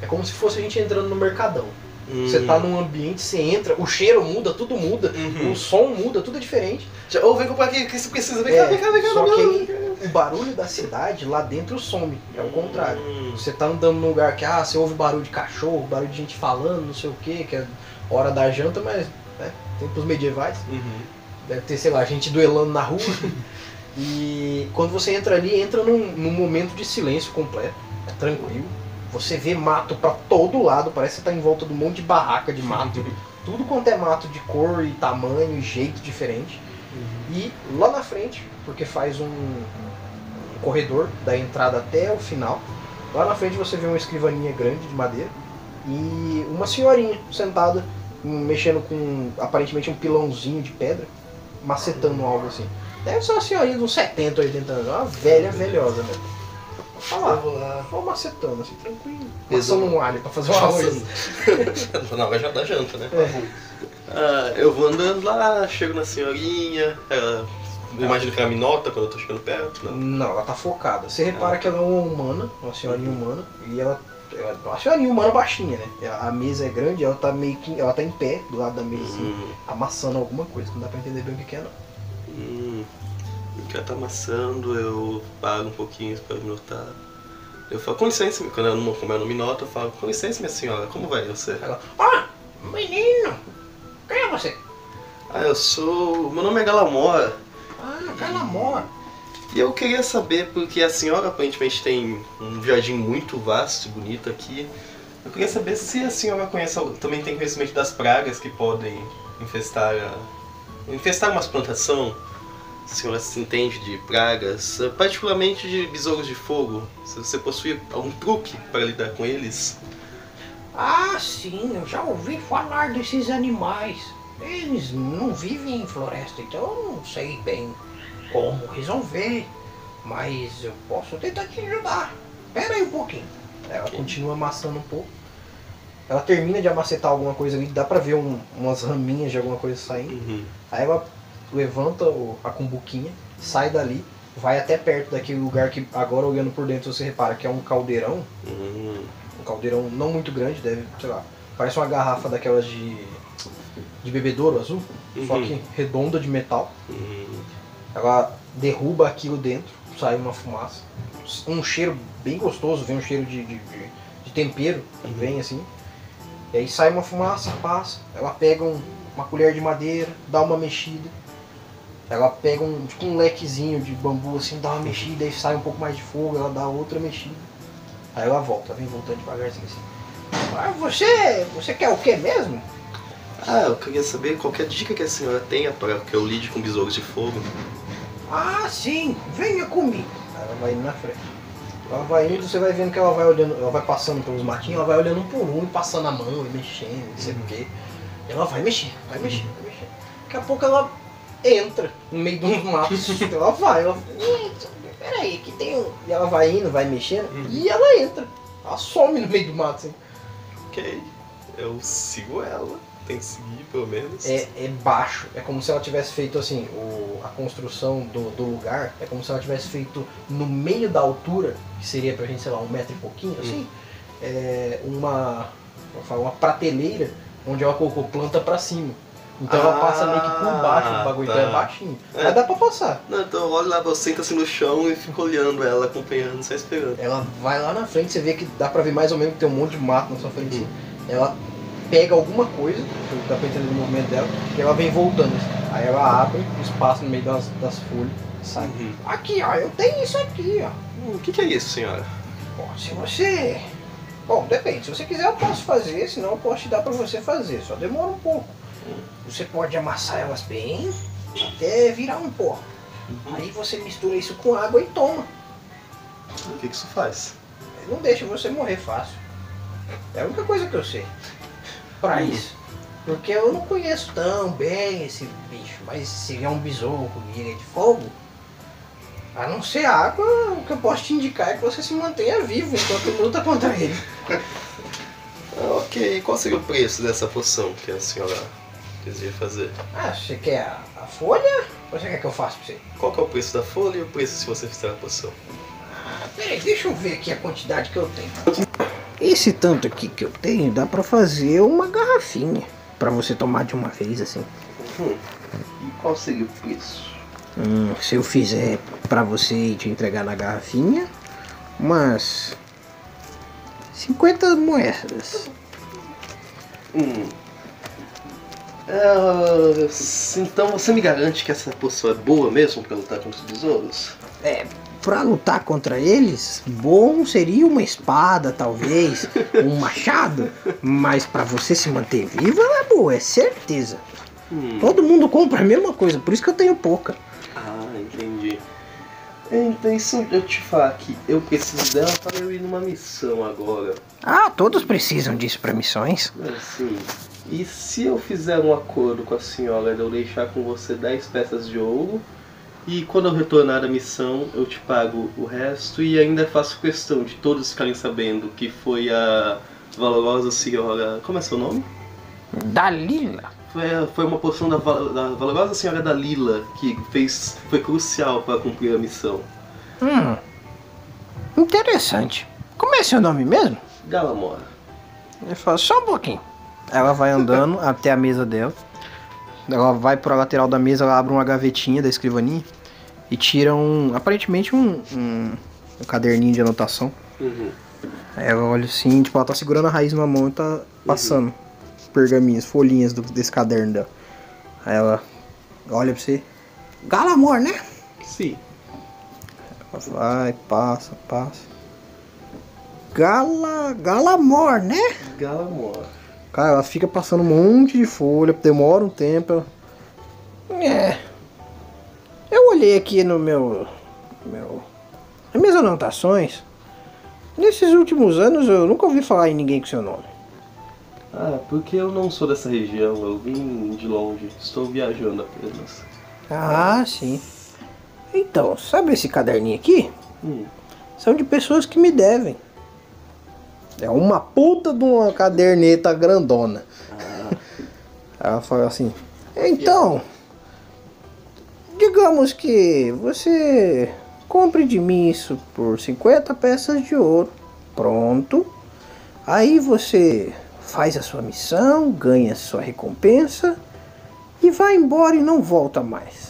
é como se fosse a gente entrando no mercadão. Você tá num ambiente, você entra, o cheiro muda, tudo muda, Uhum. o som muda, tudo é diferente. Já, ô, vem comprar aqui, que você precisa? Vem cá, É, vem cá, vem cá. só vem cá, que vem cá. aí, o barulho da cidade lá dentro some, é o contrário. Hum, Você tá andando num lugar que ah, você ouve barulho de cachorro, barulho de gente falando, não sei o que, que é hora da janta, mas né, tempos medievais. uhum. Deve ter, sei lá, gente duelando na rua. E quando você entra ali, entra num, num momento de silêncio completo. É tranquilo. Você vê mato pra todo lado, parece que tá em volta de um monte de barraca de mato. Tudo quanto é mato de cor e tamanho e jeito diferente. E lá na frente, porque faz um, um corredor da entrada até o final, lá na frente você vê uma escrivaninha grande de madeira e uma senhorinha sentada, mexendo com aparentemente um pilãozinho de pedra, macetando algo assim. Deve ser uma senhorinha de uns 70, 80 anos, uma velha, velhosa mesmo. Olha lá, Eu vou lá. só macetando assim, tranquilo. Passando um alho pra fazer um arroz. Na hora já da janta, né? É. Ah, eu vou andando lá, chego na senhorinha, ela. Eu imagino que ela me nota quando eu tô chegando perto, não. Não, ela tá focada. Você repara que ela é uma humana, uma senhorinha humana, e ela. ela uma senhorinha humana baixinha, né? A mesa é grande, ela tá meio que. Ela tá em pé do lado da mesa, assim, Hum, amassando alguma coisa, não dá pra entender bem o que que é não. Hum. Ela tá amassando, eu paro um pouquinho pra me notar. Eu falo, com licença, quando ela não, como ela não me nota, eu falo, com licença, minha senhora, como vai você? Ela. Ah! Menino! Quem é você? Ah, eu sou. Meu nome é Galamora. Ah, Calamora. E eu queria saber, porque a senhora aparentemente tem um jardim muito vasto e bonito aqui. Eu queria saber se a senhora conhece, também tem conhecimento das pragas que podem infestar a, infestar uma plantação. Se se entende de pragas, eh, particularmente de besouros de fogo. Se você possui algum truque para lidar com eles. Ah, sim, eu já ouvi falar desses animais. Eles não vivem em floresta, então eu não sei bem como resolver. Mas eu posso tentar te ajudar. Espera aí um pouquinho. Ela continua amassando um pouco. Ela termina de amacetar alguma coisa ali, dá pra ver um- umas raminhas de alguma coisa saindo. Uhum. Aí ela levanta a cumbuquinha, sai dali, vai até perto daquele lugar que agora olhando por dentro você repara que é um caldeirão. Uhum. Um caldeirão não muito grande, deve, sei lá, parece uma garrafa daquelas de, de bebedouro azul, só Uhum. que redonda de metal. Uhum. Ela derruba aquilo dentro, sai uma fumaça. Um cheiro bem gostoso, vem um cheiro de, de, de- tempero que vem assim. E aí sai uma fumaça, passa. Ela pega um- uma colher de madeira, dá uma mexida. Ela pega um, tipo um lequezinho de bambu assim, dá uma mexida, aí sai um pouco mais de fogo, ela dá outra mexida. Aí ela volta, vem voltando devagarzinho assim. Ah, você, você quer o que mesmo? Ah, eu queria saber qualquer dica que a senhora tenha para que eu lide com besouros de fogo. Ah, sim, venha comigo. Ela vai indo na frente. Ela vai indo, você vai vendo que ela vai olhando, ela vai passando pelos matinhos, ela vai olhando um por um, e passando a mão e mexendo, não sei o quê. E ela vai mexendo, vai mexendo, vai mexendo. Daqui a pouco ela entra no meio de uns matos. ela vai, ela. "Eita, Peraí, que tem um. E ela vai indo, vai mexendo, e ela entra. Ela some no meio do mato, assim. Ok, eu sigo ela. Tem que seguir, pelo menos. É, é baixo, é como se ela tivesse feito assim, o, a construção do, do lugar, é como se ela tivesse feito no meio da altura, que seria pra gente, sei lá, um metro e pouquinho, assim, é, uma, uma prateleira onde ela colocou planta pra cima. Então ela passa meio que por baixo do bagulho, então é tá. baixinho. É. Mas dá pra passar. Não, então eu olho lá, eu sento assim no chão e fico olhando ela, acompanhando, só esperando. Ela vai lá na frente, você vê que dá pra ver mais ou menos que tem um monte de mato na sua frente. assim. Ela pega alguma coisa, dá pra entender o movimento dela, e ela vem voltando. Aí ela abre o espaço no meio das, das folhas e sai. Uhum. Aqui, ó, eu tenho isso aqui, ó. Hum, O que, que é isso, senhora? Bom, se você. Bom, depende. Se você quiser, eu posso fazer, senão eu posso te dar pra você fazer. Só demora um pouco. Você pode amassar elas bem até virar um pó. Aí você mistura isso com água e toma. O que, que isso faz? Não deixa você morrer fácil. É a única coisa que eu sei. Pra isso. Porque eu não conheço tão bem esse bicho. Mas se é um besouro com ilha de fogo, a não ser água, o que eu posso te indicar é que você se mantenha vivo enquanto luta contra ele. Ok, qual seria o preço dessa poção que a senhora fazer? Ah, você quer a, a folha? Ou você quer que eu faça pra você? Qual que é o preço da folha e o preço se você fizer a poção? Ah, peraí, deixa eu ver aqui a quantidade que eu tenho. Esse tanto aqui que eu tenho dá pra fazer uma garrafinha. Pra você tomar de uma vez assim. Hum. E qual seria o preço? Hum, se eu fizer pra você e te entregar na garrafinha, umas 50 moedas. Hum. Ah, então você me garante que essa poção é boa mesmo pra lutar contra os besouros? É, pra lutar contra eles, bom seria uma espada, talvez, um machado. Mas pra você se manter vivo, ela é boa, é certeza. Hum. Todo mundo compra a mesma coisa, por isso que eu tenho pouca. Ah, entendi. Então, isso eu te falar que eu preciso dela para eu ir numa missão agora. Ah, todos precisam disso pra missões. Assim, e se eu fizer um acordo com a senhora de eu deixar com você 10 peças de ouro e quando eu retornar da missão eu te pago o resto e ainda faço questão de todos ficarem sabendo que foi a valorosa senhora. Como é seu nome? Dalila. Foi, foi uma poção da, da valorosa senhora Dalila que fez, foi crucial para cumprir a missão. Hum. Interessante. Como é seu nome mesmo? Galamora. Ele fala, só um pouquinho. Ela vai andando até a mesa dela. Ela vai pra lateral da mesa, ela abre uma gavetinha da escrivaninha e tira um. aparentemente um, um, um caderninho de anotação. Uhum. Aí ela olha assim, tipo, ela tá segurando a raiz na mão e tá passando pergaminhos, folhinhas do- desse caderno dela. Aí ela olha pra você. Galamor, né? Sim. Ela vai, passa, passa. Gala. Galamor, né? Galamora. Cara, ela fica passando um monte de folha, demora um tempo. ela- É. Eu olhei aqui no meu. meu nas minhas anotações. Nesses últimos anos eu nunca ouvi falar em ninguém com seu nome. Ah, porque eu não sou dessa região, eu vim de longe, estou viajando apenas. Ah, sim. Então, sabe esse caderninho aqui? Hum. São de pessoas que me devem. É uma puta de uma caderneta grandona. Ela fala assim: Então, digamos que você compre de mim isso por 50 peças de ouro. Pronto. Aí você faz a sua missão, ganha a sua recompensa e vai embora e não volta mais.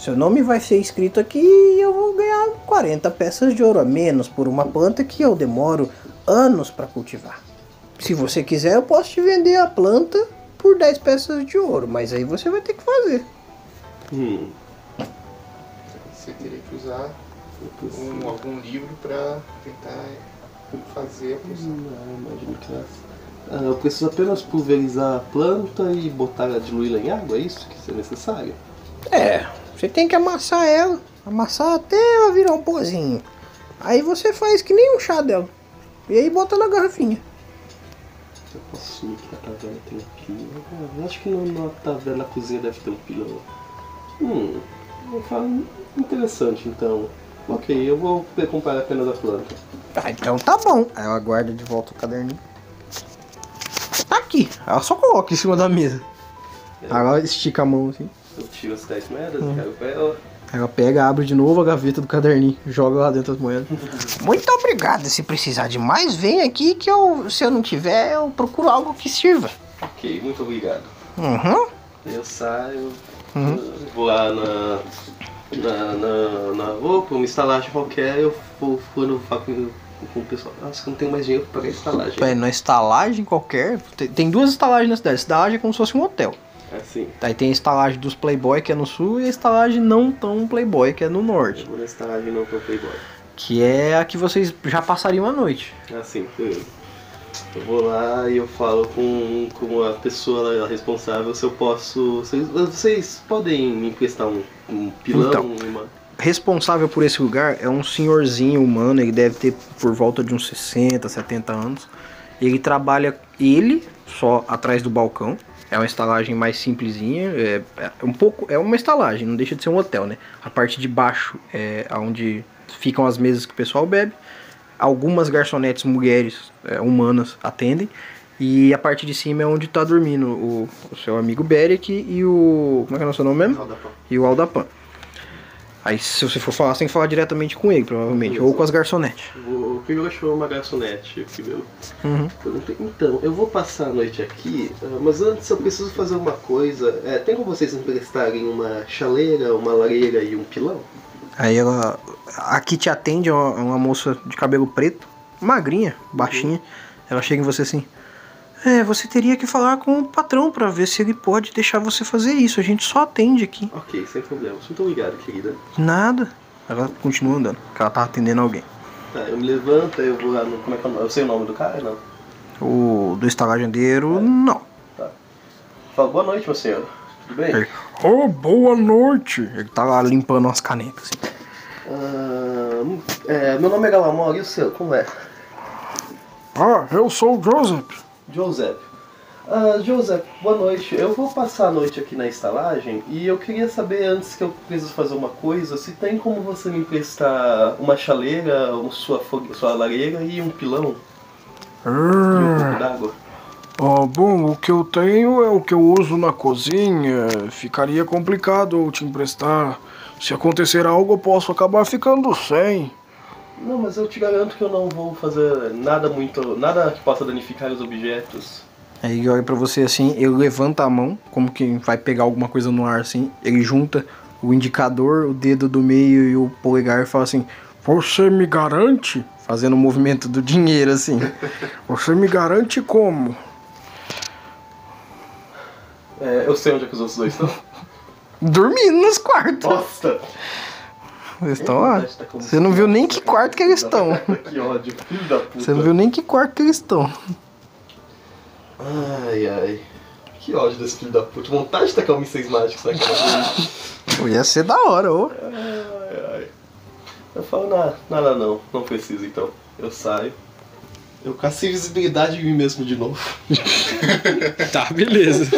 Seu nome vai ser escrito aqui e eu vou ganhar 40 peças de ouro a menos por uma planta que eu demoro anos para cultivar. Se você quiser, eu posso te vender a planta por 10 peças de ouro, mas aí você vai ter que fazer. Hum. Você teria que usar um, algum livro pra tentar fazer a poção. Não, imagino que. Ah, eu preciso apenas pulverizar a planta e botar diluí-la em água, é isso que isso é necessário? É, você tem que amassar ela, amassar até ela virar um pozinho. Aí você faz que nem um chá dela. E aí bota na garrafinha. Eu assumir que na taverna tem um acho que na taverna, na cozinha deve ter um pilão. Hum, eu falo interessante então. Ok, eu vou comprar apenas a planta. Ah, então tá bom. Aí ela guarda de volta o caderninho. Tá aqui. Ela só coloca em cima da mesa. Aí ela estica a mão assim. Eu tiro as 10 moedas, quero pra ela. Aí ela pega, abre de novo a gaveta do caderninho, joga lá dentro das moedas. Muito obrigado. Se precisar de mais, vem aqui que eu, se eu não tiver, eu procuro algo que sirva. Ok, muito obrigado. Uhum. Eu saio, Uhum. uh, vou lá na. na. na. na vou pra uma estalagem qualquer, eu vou quando eu com, o pessoal. Nossa, que eu não tenho mais dinheiro pra pagar a estalagem. É, na estalagem qualquer. Tem, tem duas estalagens na cidade. Estalagem é como se fosse um hotel. Assim, Aí tem a estalagem dos Playboy, que é no sul, e a estalagem não tão Playboy, que é no norte. eu vou na estalagem não pro Playboy. Que é a que vocês já passariam a noite. Assim, beleza. Eu vou lá e eu falo com, com a pessoa responsável se eu posso. Vocês, vocês podem me emprestar um, um pilão? Então. uma... responsável por esse lugar é um senhorzinho humano, ele deve ter por volta de uns 60, 70 anos. Ele trabalha ele só atrás do balcão. É uma estalagem mais simplesinha, é, é um pouco, é uma estalagem, não deixa de ser um hotel, né? A parte de baixo é onde ficam as mesas que o pessoal bebe. Algumas garçonetes mulheres é, humanas atendem. E a parte de cima é onde tá dormindo o, o seu amigo Beric e o. Como é que é o seu nome mesmo? E o Aldapan. Aí se você for falar, você tem que falar diretamente com ele, provavelmente. Ou com as garçonetes. O primeiro achou uma garçonete. primeiro. Uhum. Então, eu vou passar a noite aqui, ah, mas antes eu preciso fazer uma coisa. É, tem como vocês emprestarem uma chaleira, uma lareira e um pilão? Aí ela. Aqui te atende uma, uma moça de cabelo preto, magrinha, baixinha. Ela chega em você assim. É, você teria que falar com o patrão pra ver se ele pode deixar você fazer isso. A gente só atende aqui. Ok, sem problemas. Muito obrigado, querida. Nada. Ela continua andando, porque ela tá atendendo alguém. Tá, eu me levanto, eu vou lá no. Como é que é o nome? Eu sei o nome do cara, não? O do estalagendeiro, não. Fala, boa noite, meu senhor. Tudo bem? Ele, oh, boa noite. Ele tá lá limpando umas canecas, assim. Ah, é, meu nome é Galamor, e o seu? Como é? Ah, eu sou o Joseph. Joseph. Ah, Joseph, boa noite. Eu vou passar a noite aqui na estalagem e eu queria saber, antes que eu preciso fazer uma coisa, se tem como você me emprestar uma chaleira, uma sua, sua lareira e um pilão e um d'água. Ah, bom, o que eu tenho é o que eu uso na cozinha. Ficaria complicado eu te emprestar. Se acontecer algo, eu posso acabar ficando sem. Não, mas eu te garanto que eu não vou fazer nada muito. nada que possa danificar os objetos. Aí ele olha pra você assim, ele levanta a mão, como que vai pegar alguma coisa no ar assim. Ele junta o indicador, o dedo do meio e o polegar e fala assim: Você me garante? Fazendo o movimento do dinheiro assim. Você me garante como? É, eu sei onde é que os outros dois estão. Dormindo nos quartos. Nossa! Eles estão lá. Você não viu nem que quarto que eles estão. que ódio, filho da puta. Você não viu nem que quarto que eles estão. Ai, ai. Que ódio desse filho da puta. Vontade de tacar um mísseis mágicos naquela. Pô, Ia ser da hora, ô. Ai, ai. Eu falo, nada, nada não, não precisa então. Eu saio. Eu caço invisibilidade em mim mesmo de novo. Tá, beleza.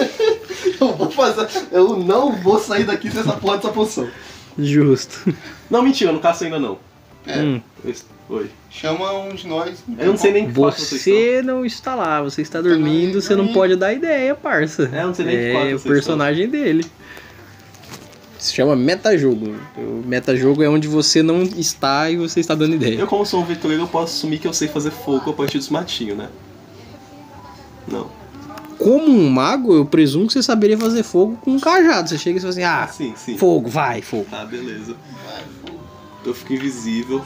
Eu vou fazer. Eu não vou sair daqui sem essa porra dessa poção. Justo. Não, mentira, eu não caço ainda não. É, Hum. Oi. chama um de nós. Eu não sei nem que estão. Você não está lá, você está dormindo, você não pode dar ideia, parça. É, eu não sei nem que É o personagem dele. Se chama metajogo. O metajogo é onde você não está e você está dando ideia. Eu, como sou um aventureiro, eu posso assumir que eu sei fazer fogo a partir dos matinhos, né? Não. Como um mago, eu presumo que você saberia fazer fogo com um cajado. Você chega e fala assim: ah, Sim, sim. fogo, vai, fogo. Tá, beleza. Eu fico invisível.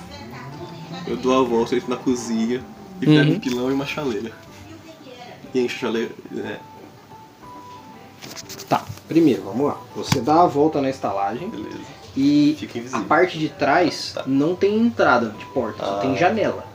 Eu dou a volta, entro na cozinha e pego Uhum. um pilão e uma chaleira. E encho a chaleira. É, Tá, primeiro, vamos lá. Você dá a volta na estalagem beleza. e a parte de trás Tá. não tem entrada de porta, só Ah. tem janela.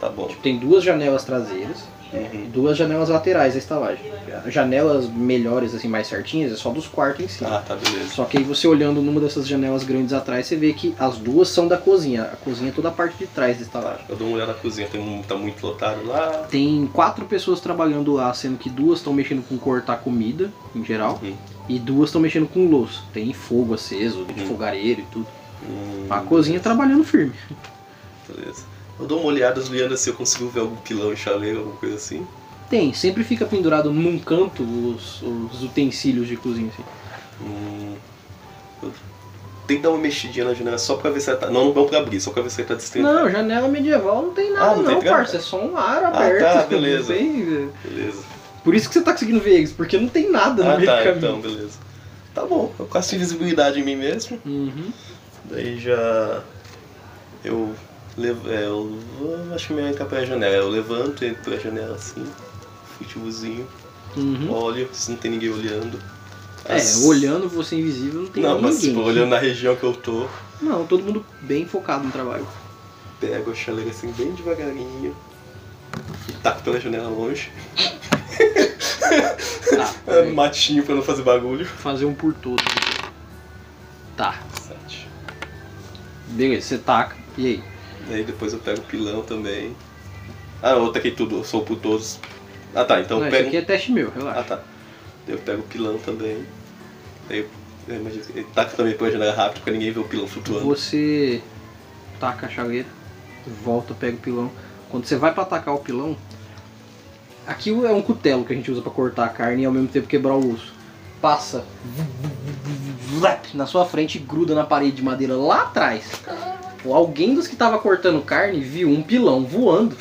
Tá bom. Tipo, tem duas janelas traseiras Uhum. duas janelas laterais da estalagem. Janelas melhores, assim, mais certinhas, é só dos quartos em si. Ah, tá, beleza. Só que aí você olhando numa dessas janelas grandes atrás, você vê que as duas são da cozinha. A cozinha é toda a parte de trás da estalagem. Eu dou uma olhada na cozinha, tem um, tá muito lotado lá. Tem quatro pessoas trabalhando lá, sendo que duas estão mexendo com cortar comida, em geral, Uhum. e duas estão mexendo com louça. Tem fogo aceso, Uhum. fogareiro e tudo. Hum, A cozinha trabalhando firme. Beleza. Eu dou uma olhada olhando se eu consigo ver algum pilão e chaleira, alguma coisa assim. Tem, sempre fica pendurado num canto os, os utensílios de cozinha, assim. Hum, tenho que dar uma mexidinha na janela só pra ver se ela tá. Não, não pra abrir, só pra ver se ela tá destendada. Não, janela medieval não tem nada Ah, não tem não, trava? parça. É só um ar Ah, aberto. tá, beleza. Tem- Beleza. Por isso que você tá conseguindo ver eles, porque não tem nada no Ah, meio do tá, caminho. então, beleza. Tá bom, eu caço invisibilidade em mim mesmo. Uhum. Daí já. Eu. Levo, é, eu acho que melhor entrar pela janela. Eu levanto, entro pela janela assim, furtivozinho, Uhum. olho, se não tem ninguém olhando. É, As- olhando você invisível não tem Não, mas ninguém. tipo, olhando na região que eu tô, Não, todo mundo bem focado no trabalho. pego a chaleira assim bem devagarinho e taco pela janela longe. Tá, É, matinho pra não fazer bagulho. fazer um por todos. Tá, Sete. beleza, você taca. E aí? Daí depois eu pego o pilão também. Ah, eu taquei tudo, eu sou por todos. Ah tá, então não, eu isso pego. aqui é teste meu, Ah relaxa. tá. Daí eu pego o pilão também. Daí eu, eu imagino que ele taca também pela janela rápido pra ninguém ver o pilão flutuando. Você taca a chaleira, volta, pega o pilão. Quando você vai pra atacar o pilão, aquilo é um cutelo que a gente usa pra cortar a carne e ao mesmo tempo quebrar o osso. Passa na sua frente e gruda na parede de madeira lá atrás. Ou Alguém dos que tava cortando carne viu um pilão voando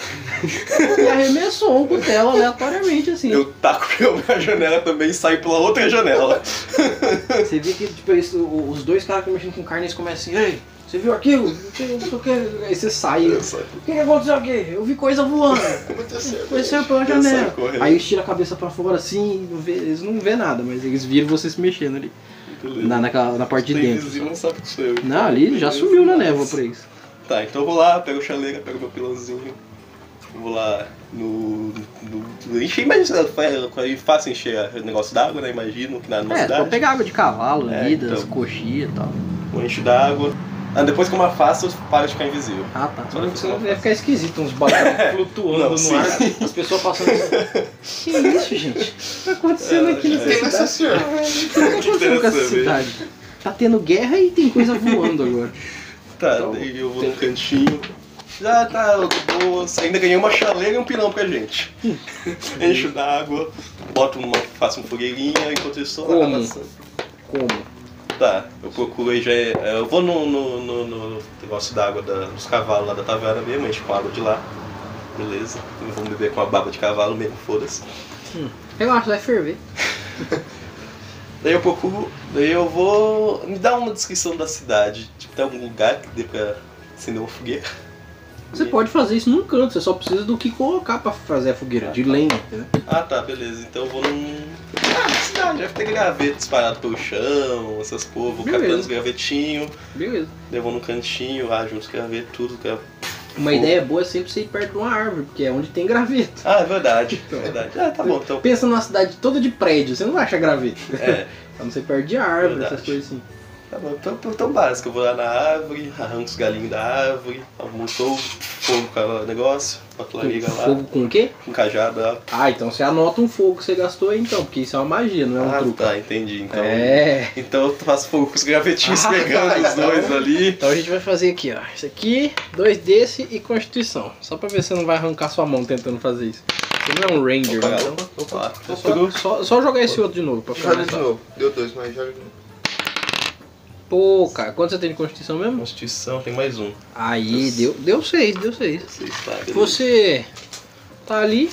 e arremessou um cutelo aleatoriamente assim. Eu taco pela janela também e saio pela outra janela. Você vê que tipo, eles- o- os dois caras que mexendo com carne eles começam assim, ei, Você viu aquilo? Não sei. Aí você sai. O que, que aconteceu aqui? Eu vi coisa voando. Aconteceu. Aconteceu pela janela. Aí eles tiram a cabeça pra fora assim, não vê- eles não vê nada, mas eles viram você se mexendo ali. Na, naquela, na parte de dentro. não sabe que sou eu. Não, ali já sumiu na névoa pra eles. Tá, então eu vou lá, pego o chaleira, pego meu pilãozinho. Vou lá no. no, encher, imagina, fácil encher o negócio d'água, né? Imagino que na, numa É, cidade. pegar água de cavalo É, ali, das então. coxias e tal. Eu encho d'água. Ah, depois que eu afasto, eu paro de ficar invisível. Ah, tá. Só depois que eu Senão ia ficar esquisito, uns bagulhos flutuando Não, no sim. ar, as pessoas passando assim. Que isso, gente? O que tá acontecendo aqui nessa Tem essa cidade? senhora. O que tá acontecendo com essa cidade? Tá tendo guerra e tem coisa voando agora. Tá, Então, daí eu vou num cantinho. Já tá, boa. Ainda ganhei uma chaleira e um pilão pra gente. Encho d'água, boto uma. faço uma fogueirinha enquanto isso Como? Como? Tá, eu procuro aí já. é, Eu vou no, no, no- no negócio d'água dos cavalos lá da taverna mesmo, encho com água de lá. Beleza. Eu vou beber com a baba de cavalo mesmo, foda-se. Relaxa, vai ferver. Daí eu procuro. Daí eu vou. Me dá uma descrição da cidade. Tipo, tem algum lugar que dê pra acender uma fogueira? Você pode fazer isso num canto, você só precisa do que colocar pra fazer a fogueira, de lenha, entendeu? Ah tá, beleza. Então eu vou num. Ah, cidade, deve ter graveto espalhado pelo chão, essas porra, vou catando os gravetinhos, Beleza. daí eu vou no cantinho, lá junto os gravetos, tudo. gra- Uma Pô. ideia boa é sempre você ir perto de uma árvore, porque é onde tem graveto. Ah, é verdade, Então. é verdade. Ah, tá bom, então. Pensa numa cidade toda de prédio, você não vai achar graveto. É, Pra não ser perto de árvore, Verdade. essas coisas assim. Tá bom, então, então, então básico, eu vou lá na árvore, arranco os galinhos da árvore, montou fogo com o negócio, boto lá liga lá, Fogo com o quê? com cajado lá. Ah, então você anota um fogo que você gastou aí então, porque isso é uma magia, não é um Ah, truque. tá, entendi. Então, É. então eu faço fogo com os gravetinhos Ah, pegando os então. dois ali. Então a gente vai fazer aqui, ó. Isso aqui, dois desse e Constituição. Só pra ver se você não vai arrancar sua mão tentando fazer isso. Você não é um Ranger, Opa, né? opa, opa, Então, opa. só, só, só jogar esse outro de novo pra ficar Joga de novo. Deu dois, mas joga de novo. Pô, cara, quanto você tem de Constituição mesmo? Constituição, tem mais um. Aí, deu, deu seis, deu seis. Você está, beleza. Você tá ali,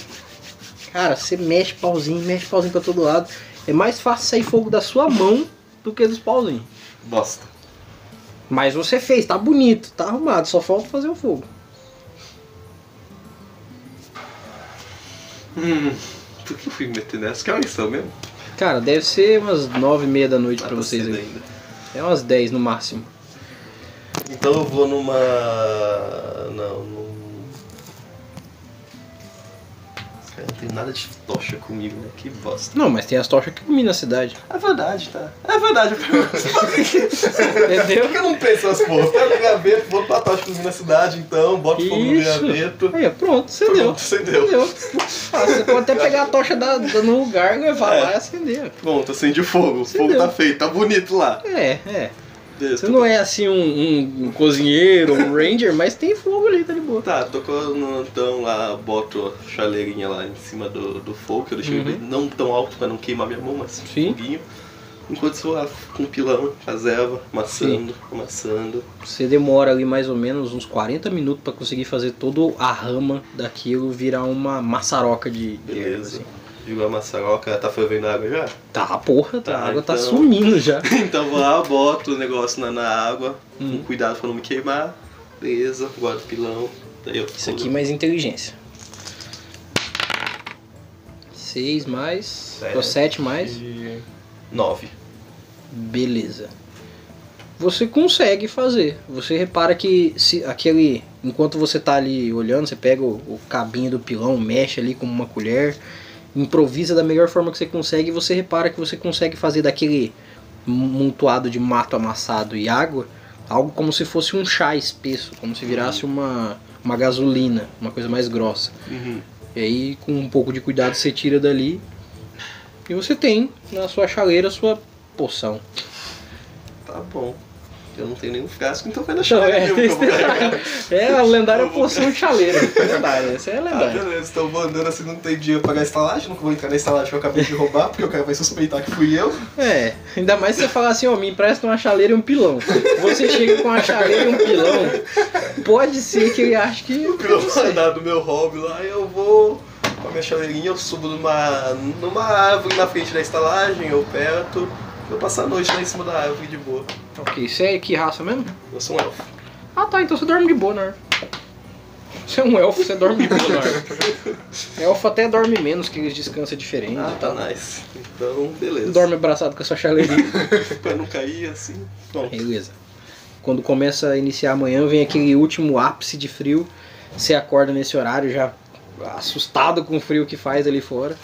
cara, você mexe pauzinho, mexe pauzinho pra todo lado. É mais fácil sair fogo da sua mão do que dos pauzinhos. Bosta. Mas você fez, tá bonito, tá arrumado, só falta fazer o fogo. Hum, por que eu fui me meter nessa? Que horas são mesmo? Cara, deve ser umas nove e meia da noite pra tá vocês aí. ainda. Umas 10 no máximo. Então eu vou numa. Não, Cara, não tem nada de tocha comigo, né? Que bosta. Não, mas tem as tochas que iluminam a cidade. É verdade, tá? É verdade. Entendeu? Por que eu não penso nas porra? Pega o graveto, vou pra tocha comigo na cidade, então, bota fogo no Isso. graveto. Aí, pronto, acendeu. Pronto, acendeu. Acendeu. Ah, você pode até pegar a tocha da, da- no lugar, levar É. lá e acender. Pronto, acendi o fogo. O fogo tá feito, tá bonito lá. É, é. Você não é assim um, um- um cozinheiro, um ranger, mas tem fogo ali, tá de boa. Tá, tô colocando então lá, boto a chaleirinha lá em cima do, do fogo, que eu deixei Uhum. não tão alto pra não queimar minha mão, mas Sim. foguinho. Enquanto estou lá com o pilão, as ervas, amassando, amassando. Você demora ali mais ou menos uns 40 minutos pra conseguir fazer toda a rama daquilo virar uma maçaroca de, de assim. Jogou a maçaroca, tá fervendo a água já? Tá, porra, Tá, a água tá então- sumindo já. então vou lá, boto o negócio na, na água, Hum. com cuidado pra não me queimar. Beleza, guardo o pilão. Daí eu Isso aqui mais inteligência. 6 mais. Sete. 7 mais. E... Nove. Beleza. Você consegue fazer. Você repara que se aquele. Enquanto você tá ali olhando, você pega o, o cabinho do pilão, mexe ali com uma colher, improvisa da melhor forma que você consegue e você repara que você consegue fazer daquele montuado de mato amassado e água algo como se fosse um chá espesso, como se virasse uma, uma gasolina, uma coisa mais grossa. Uhum. E aí, com um pouco de cuidado, você tira dali e você tem na sua chaleira a sua poção. Tá bom. Eu não tenho nenhum frasco, então vai na chaleira é, mesmo vou carregar. é a lendária poção de chaleira. Lendária, essa é Ah, lendária. beleza, então eu vou andando assim, não tem dinheiro pra pagar a estalagem, não vou entrar na estalagem que eu acabei de roubar, porque o cara vai suspeitar que fui eu. É, ainda mais se você falar assim, ó, me empresta uma chaleira e um pilão. Você chega com uma chaleira e um pilão, pode ser que ele ache que. O pilão vai dar do meu hobby lá e eu vou com a minha chaleirinha, eu subo numa, numa árvore na frente da estalagem, eu perto, Vou passar a noite lá em cima da árvore de boa. Ok, você é que raça mesmo? Eu sou um elfo. Ah tá, então você dorme de boa na árvore. Você é um elfo, você dorme de boa na árvore. Elfo até dorme menos, que eles descansam diferente Ah, tá nice. Então, beleza. Dorme abraçado com a sua chaleirinha. pra não cair assim. Bom, Beleza. Quando começa a iniciar amanhã, vem aquele último ápice de frio. Você acorda nesse horário já assustado com o frio que faz ali fora.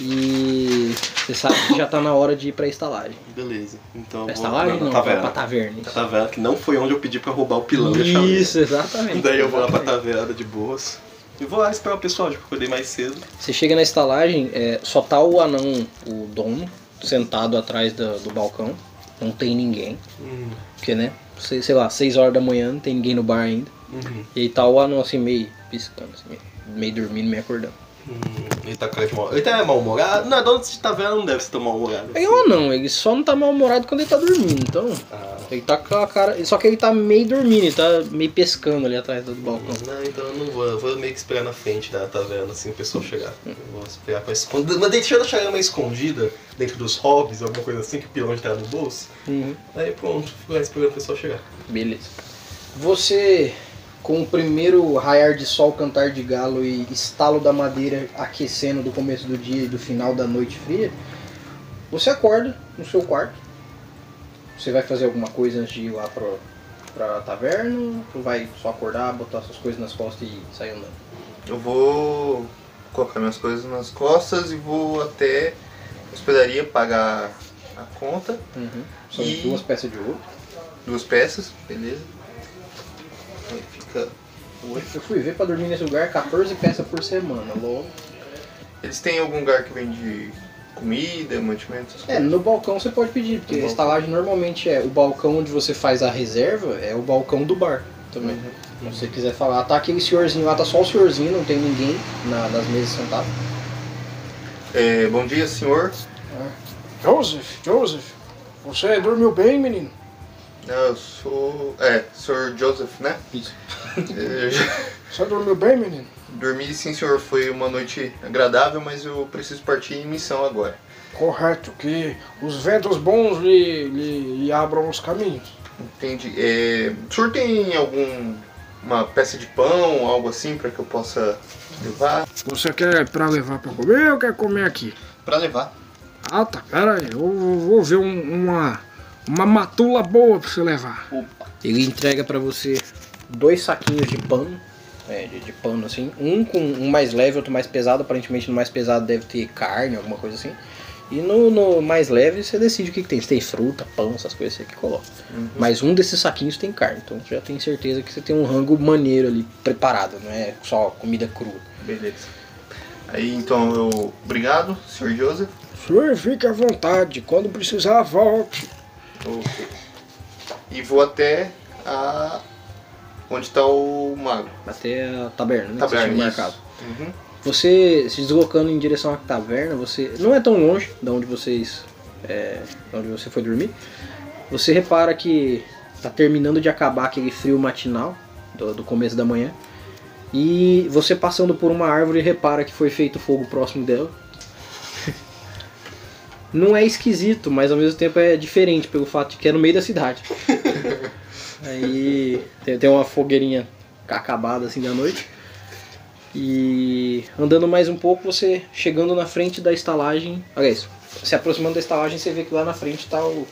E você sabe que já tá na hora de ir pra estalagem. beleza. Então, Pra vou estalagem não, taverna. pra taverna. Pra taverna, que não foi onde eu pedi pra roubar o pilão e a chaleira. Isso, exatamente. Daí eu vou lá pra taverna de boas. E vou lá esperar o pessoal, eu acordei mais cedo. Você chega na estalagem, é, só tá o anão, o dono, sentado atrás da- do balcão. Não tem ninguém. Hum, Porque, né? Sei, sei lá, 6 horas da manhã, não tem ninguém no bar ainda. uhum. E aí tá o anão assim, meio piscando, assim, meio, meio dormindo, meio acordando. Hum, ele tá com mal. Ele tá mal-humorado? Não, dono de taverna não deve ser tão mal-humorado. Um anão, ele só não tá mal-humorado quando ele tá dormindo, então. Ah, Ele tá com a cara. Só que ele tá meio dormindo, ele tá meio pescando ali atrás do balcão. não, então eu não vou. Eu vou meio que esperar na frente da taverna, assim, o pessoal chegar. Eu vou esperar com a escondida. Mas deixando a chaleira meio escondida, dentro dos hobbies, alguma coisa assim, que o pilão tá no bolso. Uhum. Aí pronto, fico lá esperando o pessoal chegar. Beleza. Você, com o primeiro raiar de sol, cantar de galo e estalo da madeira aquecendo do começo do dia e do final da noite fria, você acorda no seu quarto. Você vai fazer alguma coisa antes de ir lá pro, pra taverna? Ou vai só acordar, botar suas coisas nas costas e sair andando? Eu vou colocar minhas coisas nas costas e vou até a hospedaria pagar a conta. Uhum. São E- duas peças de ouro. Duas peças, beleza? Fica oito. Eu fui ver pra dormir nesse lugar 14 peças por semana, logo. Eles têm algum lugar que vende comida, mantimentos? essas É, no balcão você pode pedir, porque No a balcão. estalagem normalmente é o balcão onde você faz a reserva, é o balcão do bar também. Uhum. Se você quiser falar, tá aquele senhorzinho lá, tá só o senhorzinho, não tem ninguém na, nas mesas sentado. É, bom dia, senhor. Joseph, Joseph, você dormiu bem, menino? Não, Eu sou. É, senhor Joseph, né? Isso. É, já- Você dormiu bem, menino? Dormi sim, senhor. Foi uma noite agradável, mas eu preciso partir em missão agora. Correto, que os ventos bons lhe, lhe, lhe abram os caminhos. Entendi. É, o senhor tem algum. uma peça de pão, algo assim, para que eu possa levar? Você quer pra levar pra comer ou quer comer aqui? Para levar. Ah, tá, pera aí, eu vou vou ver um- uma, uma matula boa pra você levar. Ele entrega pra você dois saquinhos de pano, é, de, de pano assim, um com um mais leve, outro mais pesado. Aparentemente no mais pesado deve ter carne, alguma coisa assim. E no, no mais leve você decide o que, que tem. Se tem fruta, pão, essas coisas você que coloca. Mas um desses saquinhos tem carne, então você já tem certeza que você tem um rango maneiro ali preparado, não é só comida crua. Beleza. Aí então eu. Obrigado, senhor Joseph. Senhor, fique à vontade, quando precisar, volte. Ok. E vou até a. onde está o mago. Até a taberna, né? que Taberna, isso. marcado. Uhum. Você se deslocando em direção à taverna, você não é tão longe de onde vocês, é, de onde você foi dormir. Você repara que tá terminando de acabar aquele frio matinal do, do começo da manhã. E você passando por uma árvore repara que foi feito fogo próximo dela. Não é esquisito, mas ao mesmo tempo é diferente pelo fato de que é no meio da cidade. Aí tem, tem uma fogueirinha acabada assim da noite. E andando mais um pouco, você chegando na frente da estalagem. Aliás, se aproximando da estalagem, você vê que lá na frente tá o.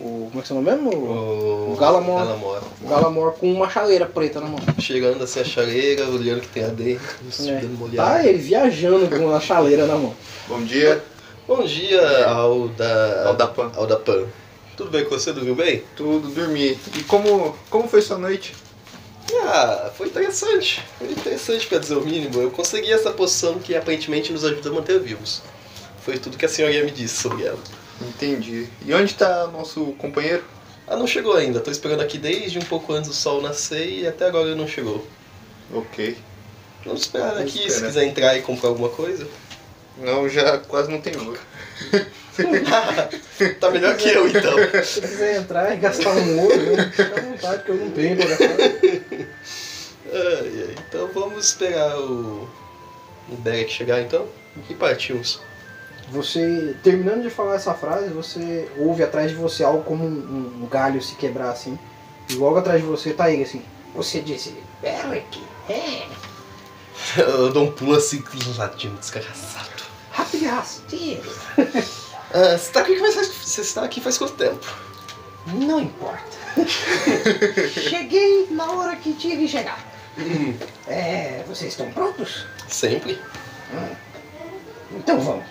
o como é que se chama mesmo? O, O, Galamor. Galamor. o Galamor com uma chaleira preta na mão. Chegando assim a chaleira, olhando o que tem lá dentro, É. Tá ele viajando com a chaleira na mão. Bom dia, Bom dia, Alda... Aldapan. Aldapan. Tudo bem com você? Dormiu bem? Tudo, dormi. E como, como foi sua noite? Ah, foi interessante. Foi interessante pra dizer o mínimo. Eu consegui essa poção que aparentemente nos ajuda a manter vivos. Foi tudo que a senhoria me disse sobre ela. Entendi. E onde está nosso companheiro? Ah, não chegou ainda. Tô esperando aqui desde um pouco antes do sol nascer e até agora ele não chegou. Ok. Vamos esperar Vamos aqui, se esperar. quiser entrar e comprar alguma coisa. Não, já quase não tem ouro. tá melhor que eu então. Se quiser entrar e gastar um ouro, né? fica à vontade que eu não tenho pra gastar. Ai, ai. Então vamos esperar o, o Derek chegar então e partimos. Você, terminando de falar essa frase, você ouve atrás de você algo como um, um galho se quebrar assim. E logo atrás de você tá ele assim. Você disse, Beric, é, Eu dou um pulo assim, ladinho desgraçado. Rápido e rasteiro. Ah, você, tá aqui faz, você está aqui faz quanto tempo? Não importa. Cheguei na hora que tinha que chegar. É, vocês estão prontos? Sempre. Então vamos.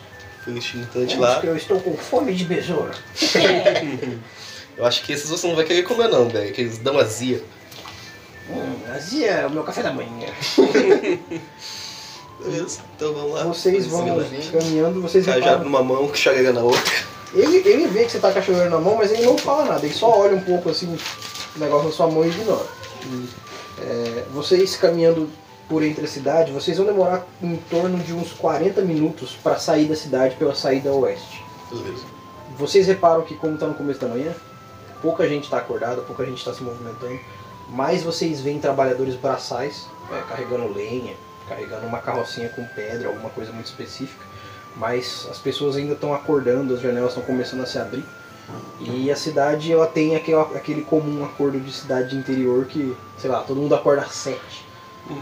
Fui instante Vamos lá. que eu estou com fome de besouro. Eu acho que esses você não vai querer comer não, velho. Que eles dão azia. Hum, azia é o meu café da manhã. Beleza, então vamos lá. Vocês vão caminhando, vocês Cajado reparam. numa mão, chareira na outra. Ele, ele vê que você tá com a cachoeira na mão, mas ele não fala nada, ele só olha um pouco assim, o negócio na sua mão e ignora. É, vocês caminhando por entre a cidade, vocês vão demorar em torno de uns 40 minutos para sair da cidade pela saída oeste. Beleza. Vocês reparam que como está no começo da manhã, pouca gente está acordada, pouca gente está se movimentando, mas vocês veem trabalhadores braçais é, carregando lenha, carregando uma carrocinha com pedra, alguma coisa muito específica. Mas as pessoas ainda estão acordando, as janelas estão começando a se abrir. E a cidade ela tem aquele, aquele comum acordo de cidade de interior que, sei lá, todo mundo acorda às sete.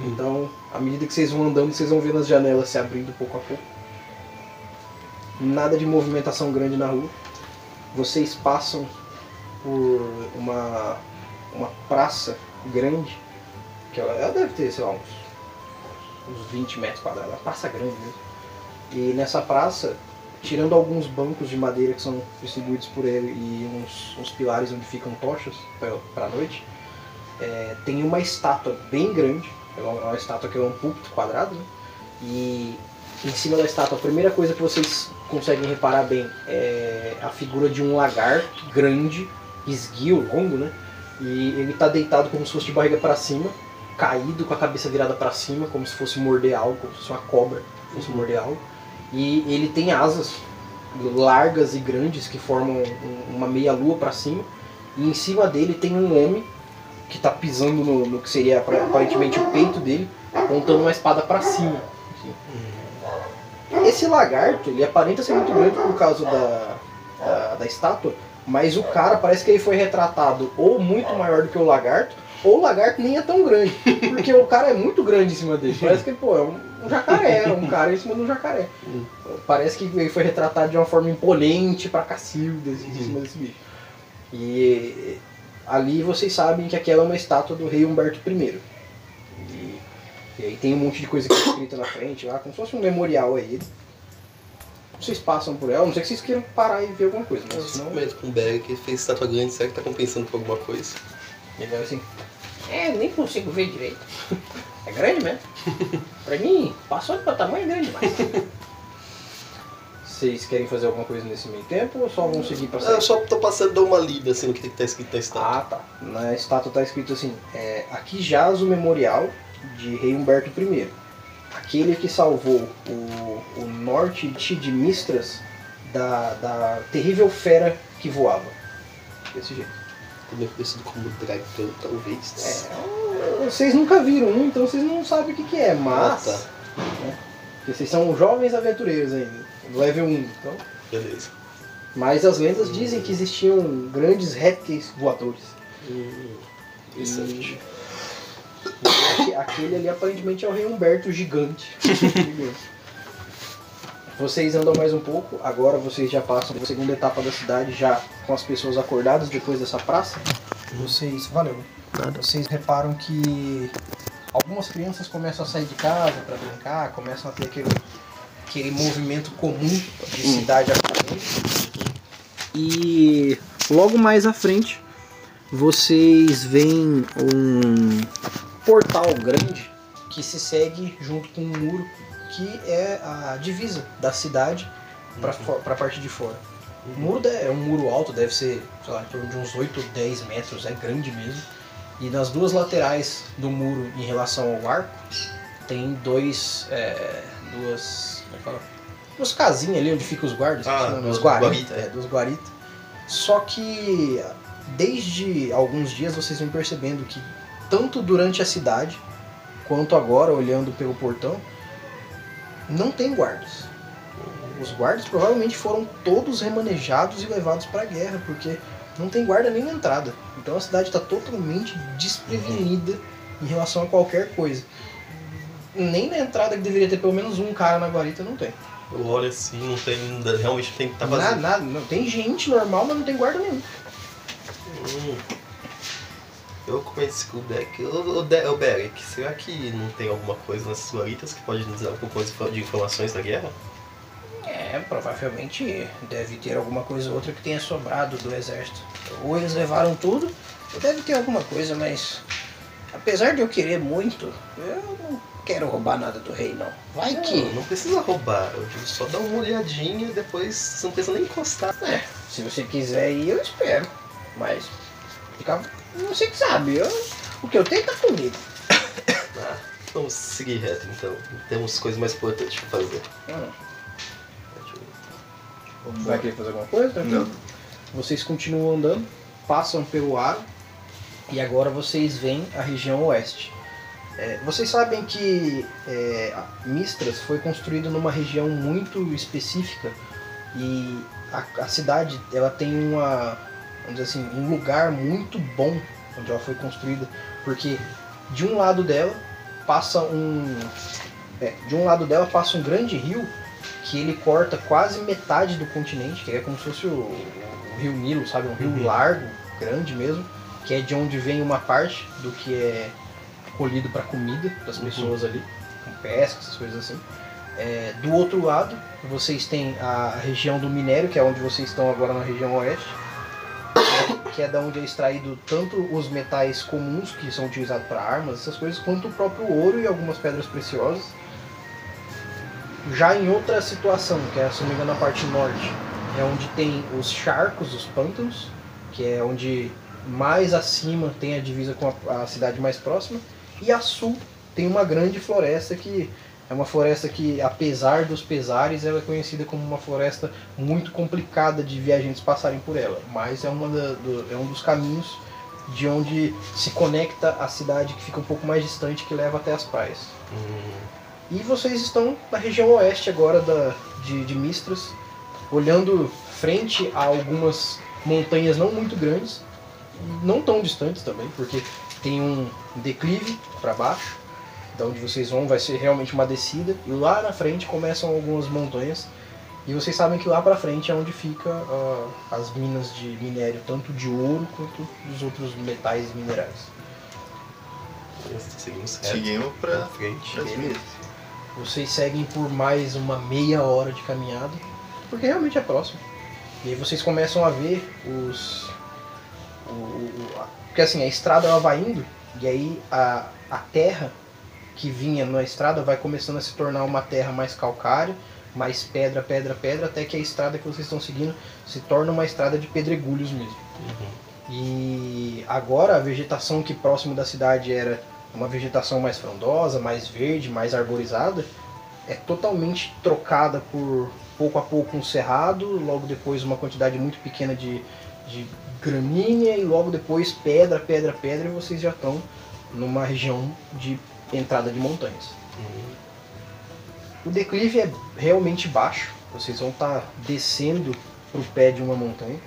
Então, à medida que vocês vão andando, vocês vão vendo as janelas se abrindo pouco a pouco. Nada de movimentação grande na rua. Vocês passam por uma, uma praça grande, que ela, ela deve ter, sei lá, uns, uns 20 metros quadrados, uma praça grande mesmo. E nessa praça, tirando alguns bancos de madeira que são distribuídos por ele e uns, uns pilares onde ficam tochas para a noite, é, tem uma estátua bem grande, é uma, uma estátua que é um púlpito quadrado, né? e em cima da estátua, a primeira coisa que vocês conseguem reparar bem é a figura de um lagarto grande, esguio, longo, né? E ele está deitado como se fosse de barriga para cima, caído com a cabeça virada para cima, como se fosse morder algo, como se fosse uma cobra, fosse morder algo. E ele tem asas largas e grandes que formam um- uma meia lua para cima. E em cima dele tem um homem que está pisando no, no que seria apar- aparentemente o peito dele, apontando uma espada para cima. assim. Esse lagarto, ele aparenta ser muito grande por causa da, da, da estátua, mas o cara parece que ele foi retratado ou muito maior do que o lagarto, o lagarto nem é tão grande. Porque o cara é muito grande em cima dele. Parece que pô, é um, um jacaré, é um cara em cima de um jacaré. Parece que ele foi retratado de uma forma imponente pra cacilda, assim, em cima desse bicho. E ali vocês sabem que aquela é uma estátua do rei Humberto I. E, e aí tem um monte de coisa que é escrita na frente lá, como se fosse um memorial a ele. Vocês passam por ela, a não sei que vocês queiram parar e ver alguma coisa, mas senão. momento com o Berg que fez estátua grande, será que tá compensando por alguma coisa? Vai assim. É, nem consigo ver direito. É grande mesmo. Pra mim, passou de tamanho é grande demais. Vocês querem fazer alguma coisa nesse meio tempo ou só vão seguir pra Ah, sair? eu só tô passando, dou uma lida assim no que tá escrito na estátua. Ah, tá. Na estátua tá escrito assim: é, aqui jaz o memorial de Rei Humberto I, aquele que salvou o, o norte de Mistras da, da terrível fera que voava. Desse jeito. Também conhecido como dragão, talvez. É, vocês nunca viram um, então vocês não sabem o que, que é, mas. Ah, tá. né, porque vocês são jovens aventureiros ainda, level 1, então. Beleza. Mas as lendas dizem que existiam grandes répteis voadores. Hum, interessante. Aque- Aquele ali aparentemente é o rei Humberto gigante. Gigante. vocês andam mais um pouco, agora vocês já passam pela segunda etapa da cidade, já com as pessoas acordadas depois dessa praça. Vocês. Valeu. Vocês reparam que algumas crianças começam a sair de casa para brincar, começam a ter aquele, aquele movimento comum de cidade atualmente. E logo mais à frente vocês veem um portal grande que se segue junto com um muro que é a divisa da cidade para a parte de fora. O muro é um muro alto, deve ser, sei lá, em torno de uns 8 ou 10 metros, é grande mesmo. E nas duas laterais do muro em relação ao arco tem dois. é, duas. Como é que fala? Duas casinhas ali onde ficam os guardas, Ah, que são duas as guaritas. guaritas. É, duas guaritas. Só que desde alguns dias vocês vêm percebendo que tanto durante a cidade quanto agora, olhando pelo portão, não tem guardas. Os guardas provavelmente foram todos remanejados e levados para a guerra, porque não tem guarda nem na entrada. Então a cidade está totalmente desprevenida em relação a qualquer coisa. Nem na entrada que deveria ter pelo menos um cara na guarita não tem. Eu olho assim, não tem. Realmente tem que estar tá nada, vazio. nada, não tem gente normal, mas não tem guarda nenhum. Hum. Eu conheci o Beck. O, o, o Derek, será que não tem alguma coisa nessas guaritas que pode nos dar um pouco mais de informações da guerra? É, provavelmente deve ter alguma coisa ou outra que tenha sobrado do exército. Ou eles levaram tudo, ou deve ter alguma coisa, mas apesar de eu querer muito, eu não quero roubar nada do rei, não. Vai Não, que. não precisa roubar. Eu digo só dar uma olhadinha e depois você não precisa nem encostar. É, se você quiser ir, eu espero. Mas. Fica. Você que sabe, eu, o que eu tenho tá comigo. Ah, vamos seguir reto então. Temos coisas mais importantes pra fazer. Hum. Vai querer fazer alguma coisa? Não. Vocês continuam andando, passam pelo aro e agora vocês veem a região oeste. É, vocês sabem que é, Mistras foi construída numa região muito específica e a, a cidade ela tem uma, vamos assim, um lugar muito bom onde ela foi construída, porque de um lado dela passa um, é, de um lado dela passa um grande rio que ele corta quase metade do continente, que é como se fosse o, o rio Nilo, sabe? Um rio Uhum. largo, grande mesmo, que é de onde vem uma parte do que é colhido para comida das Uhum. pessoas ali, com pesca, essas coisas assim. É, do outro lado, vocês têm a região do minério, que é onde vocês estão agora na região oeste, que é da onde é extraído tanto os metais comuns que são utilizados para armas, essas coisas, quanto o próprio ouro e algumas pedras preciosas. Já em outra situação, que é, se não me engano, na parte norte, é onde tem os charcos, os pântanos, que é onde mais acima tem a divisa com a, a cidade mais próxima, e a sul tem uma grande floresta que é uma floresta que, apesar dos pesares, ela é conhecida como uma floresta muito complicada de viajantes passarem por ela, mas é, uma da- do- é um dos caminhos de onde se conecta a cidade que fica um pouco mais distante, que leva até as praias. Hum, E vocês estão na região oeste agora da, de, de Mistras, olhando frente a algumas montanhas não muito grandes, não tão distantes também, porque tem um declive para baixo, da onde vocês vão vai ser realmente uma descida, e lá na frente começam algumas montanhas, e vocês sabem que lá para frente é onde fica ah, as minas de minério, tanto de ouro quanto dos outros metais e minerais. seguimos reto. Seguimos pra, pra frente. minas. Vocês seguem por mais uma meia hora de caminhada, porque realmente é próximo. E aí vocês começam a ver os. O, o- a- porque assim, a estrada ela vai indo, e aí a, a terra que vinha na estrada vai começando a se tornar uma terra mais calcária, mais pedra, pedra, pedra, até que a estrada que vocês estão seguindo se torna uma estrada de pedregulhos mesmo. E agora a vegetação que próximo da cidade era uma vegetação mais frondosa, mais verde, mais arborizada, é totalmente trocada por pouco a pouco um cerrado, logo depois uma quantidade muito pequena de, de gramínea e logo depois pedra, pedra, pedra e vocês já estão numa região de entrada de montanhas. O declive é realmente baixo, vocês vão estar descendo para o pé de uma montanha.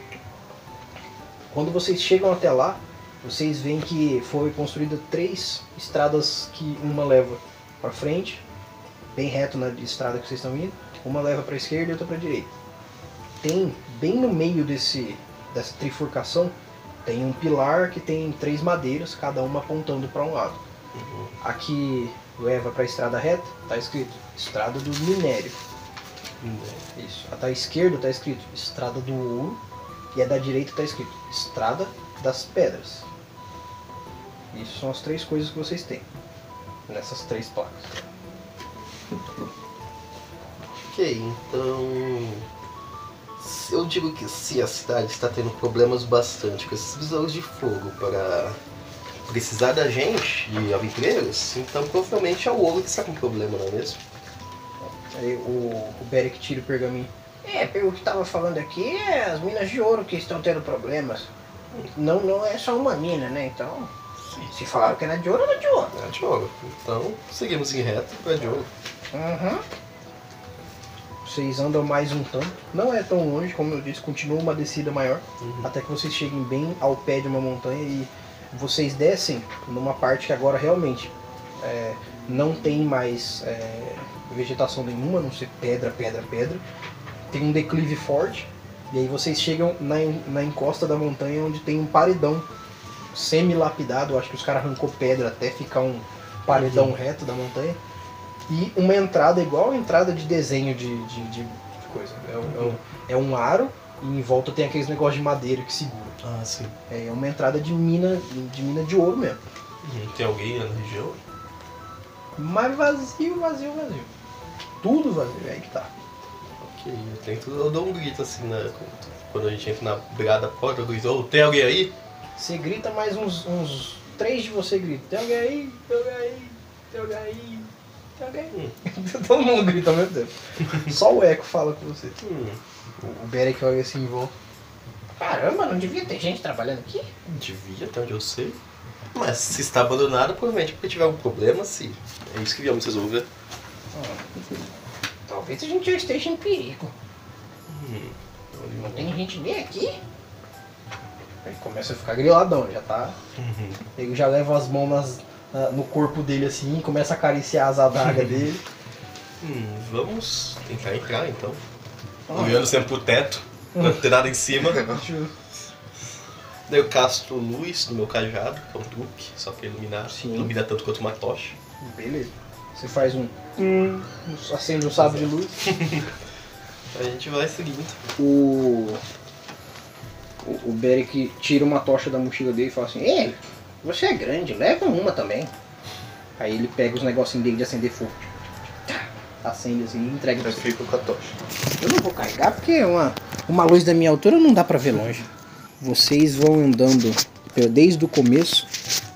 Quando vocês chegam até lá, vocês veem que foi construída três estradas que uma leva para frente, bem reto na estrada que vocês estão indo, uma leva para a esquerda e outra para a direita. Tem bem no meio desse dessa trifurcação tem um pilar que tem três madeiras, cada uma apontando para um lado. Aqui leva para a estrada reta, está escrito Estrada do Minério. Isso. A da esquerda está escrito Estrada do Ouro e a da direita está escrito Estrada das Pedras. Isso são as três coisas que vocês têm nessas três placas. Ok, então. Eu digo que se a cidade está tendo problemas bastante com esses besouros de fogo para precisar da gente, de aventureiros, então provavelmente é o ouro que está com problema, não é mesmo? Aí o, o Beric tira o pergaminho. É, pelo que estava falando aqui, é as minas de ouro que estão tendo problemas. Não, não é só uma mina, né? Então, se falaram que era de ouro, era de ouro. É de ouro. Então seguimos em reto para de ouro. Uhum. Vocês andam mais um tanto. Não é tão longe, como eu disse, continua uma descida maior. Até que vocês cheguem bem ao pé de uma montanha e vocês descem numa parte que agora realmente é, não tem mais é, vegetação nenhuma, a não ser pedra, pedra, pedra. Tem um declive forte. E aí vocês chegam na, na encosta da montanha onde tem um paredão semi-lapidado. Acho que os caras arrancou pedra até ficar um paredão reto da montanha. E uma entrada igual a entrada de desenho de, de, de coisa. É, um- é um, é um aro e em volta tem aqueles negócios de madeira que segura. Ah, sim. É uma entrada de mina de mina de ouro mesmo. Hum, Tem alguém na região? Mas vazio, vazio, vazio. Tudo vazio, é aí que tá. Ok, eu tento, eu dou um grito assim, né? Quando a gente entra na beirada da porta, eu grito, "Ô, tem alguém aí? Você grita mais uns, uns três de você grita. Tem alguém aí? Tem alguém aí? Tem alguém aí? Tem alguém aí? Todo mundo grita ao mesmo tempo. Só o eco fala com você. Hum, O Beric olha assim em volta. Caramba, não devia ter gente trabalhando aqui? devia, até onde eu sei. Mas se está abandonado, provavelmente porque tiver algum problema, sim. É isso que viemos resolver. Talvez a gente já esteja em perigo. Hum, Não tem gente nem aqui? Aí começa a ficar griladão, já tá. Uhum. Ele já leva as mãos nas- na- no corpo dele assim, começa a acariciar as adagas dele. Hum, vamos tentar entrar então. Olhando sempre pro teto, não tem nada em cima. Daí eu casto luz no meu cajado, que é um truque, só pra iluminar. Sim. Ilumina tanto quanto uma tocha. Beleza. Você faz um. acende um sábio de luz. A gente vai seguindo. O. O, o Beric tira uma tocha da mochila dele e fala assim: Ei, você é grande, leva uma também. Aí ele pega os negocinhos dele de acender fogo. Tá, Acende assim e entrega pra Eu você. fico com a tocha. Eu não vou carregar porque uma, uma luz da minha altura não dá pra ver longe. Vocês vão andando desde o começo.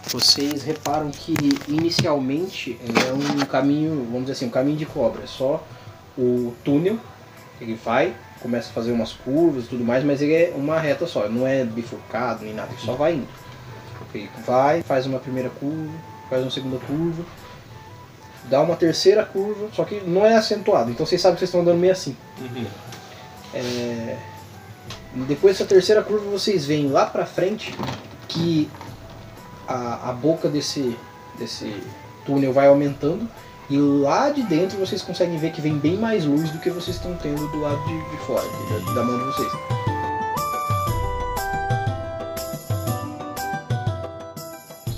Vocês reparam que inicialmente é um caminho, vamos dizer assim, um caminho de cobra. É só o túnel, ele vai, começa a fazer umas curvas e tudo mais, mas ele é uma reta só, não é bifurcado nem nada, ele só vai indo. Ele vai, faz uma primeira curva, faz uma segunda curva, dá uma terceira curva, só que não é acentuado, então vocês sabem que vocês estão andando meio assim. É, depois dessa terceira curva vocês veem lá pra frente que a, a boca desse, desse túnel vai aumentando e lá de dentro vocês conseguem ver que vem bem mais luz do que vocês estão tendo do lado de, de fora, da, da mão de vocês.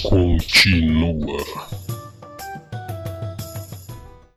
Continua.